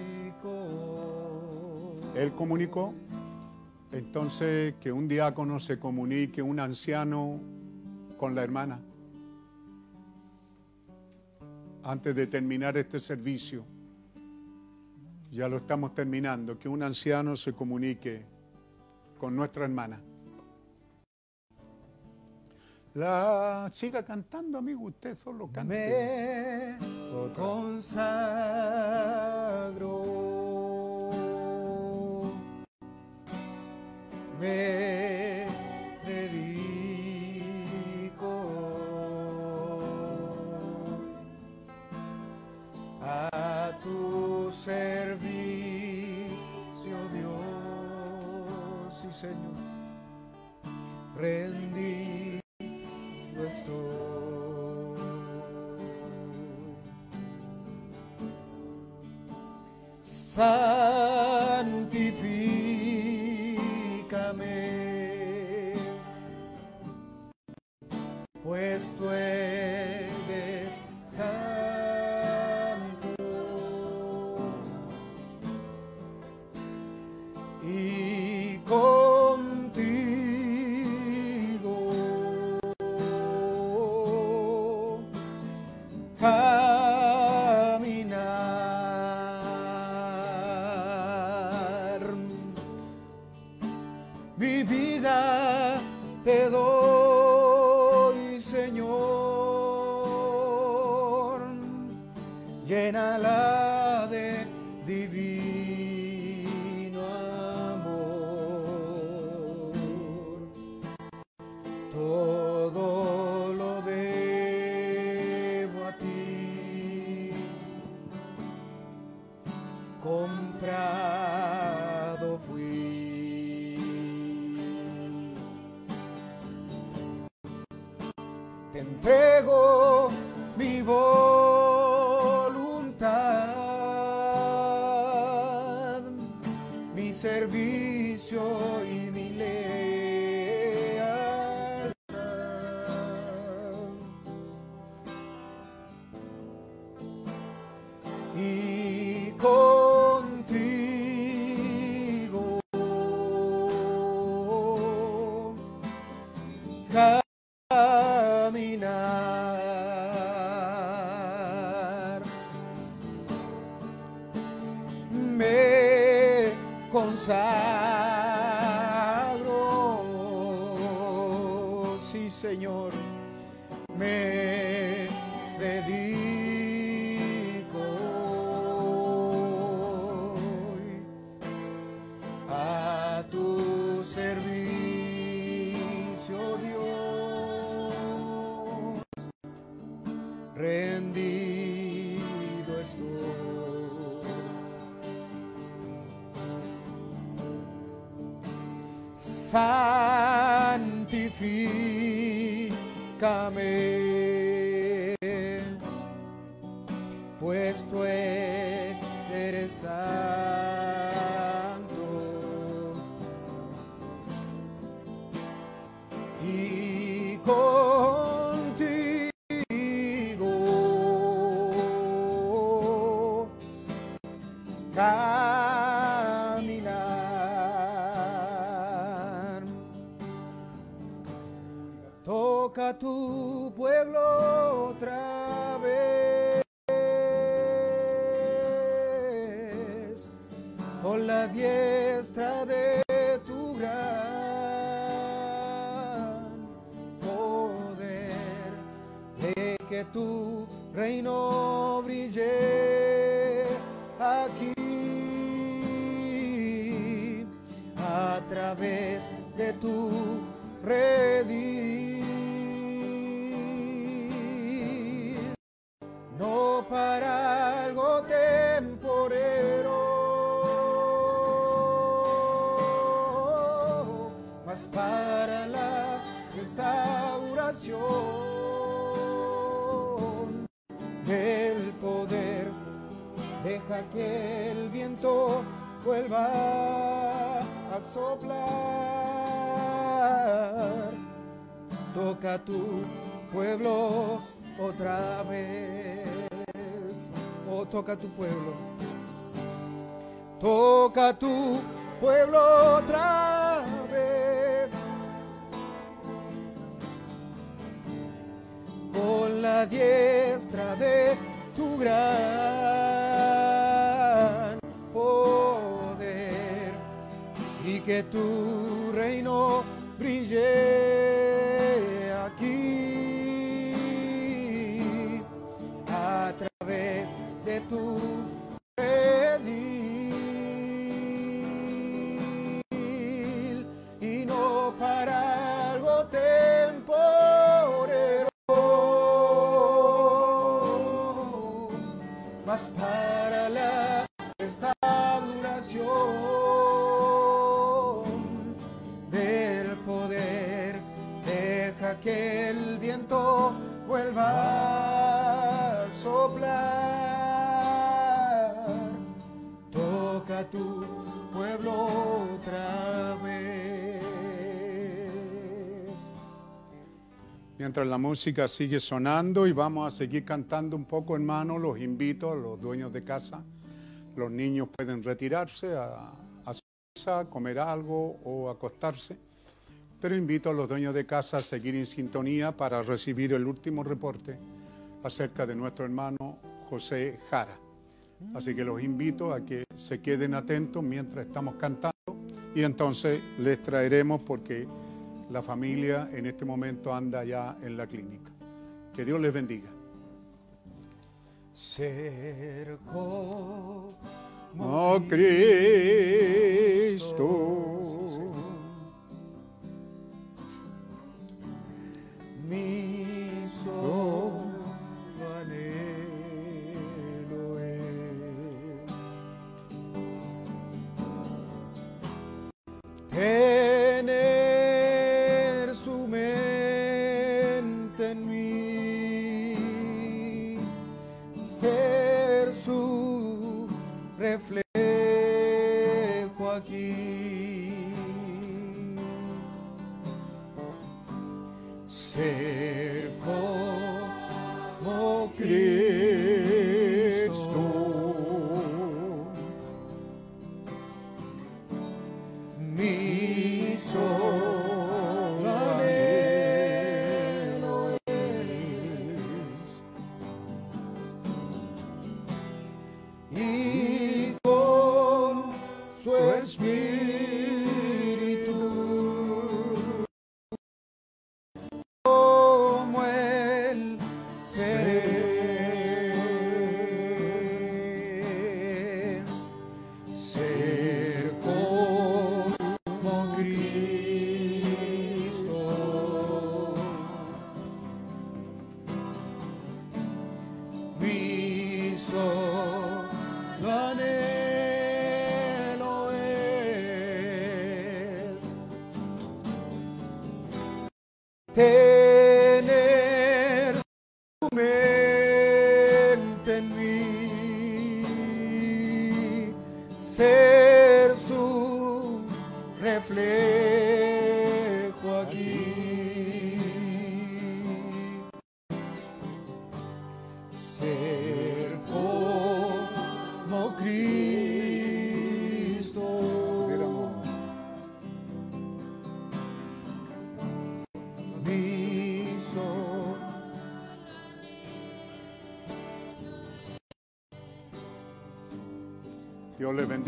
Él comunicó. Entonces, que un diácono se comunique, un anciano, con la hermana. Antes de terminar este servicio, ya lo estamos terminando, que un anciano se comunique con nuestra hermana. La siga cantando, amigo, usted solo cante. Me consagro. Me dedico a tu servicio, Dios y Señor. Rendido estoy. Tu pueblo. Mientras la música sigue sonando y vamos a seguir cantando un poco, hermano, los invito a los dueños de casa. Los niños pueden retirarse a, a su casa, comer algo o acostarse. Pero invito a los dueños de casa a seguir en sintonía para recibir el último reporte acerca de nuestro hermano José Jara. Así que los invito a que se queden atentos mientras estamos cantando y entonces les traeremos porque la familia en este momento anda ya en la clínica. Que Dios les bendiga. Cerco Oh Cristo, mi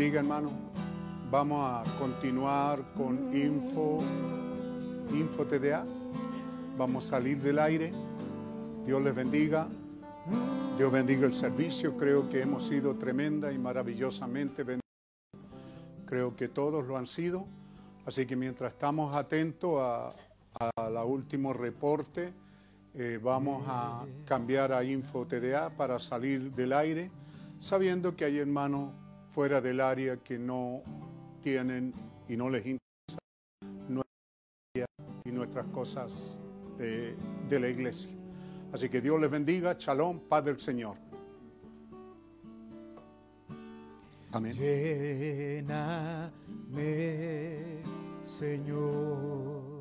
bendiga, hermano. Vamos a continuar con Info, Info TDA. Vamos a salir del aire. Dios les bendiga. Dios bendiga el servicio. Creo que hemos sido tremenda y maravillosamente benditos. Creo que todos lo han sido. Así que mientras estamos atentos a, la último reporte, eh, vamos a cambiar a Info TDA para salir del aire, sabiendo que hay hermanos fuera del área que no tienen y no les interesa nuestra y nuestras cosas eh, de la iglesia. Así que Dios les bendiga, shalom, paz del Señor. Amén. Lléname, Señor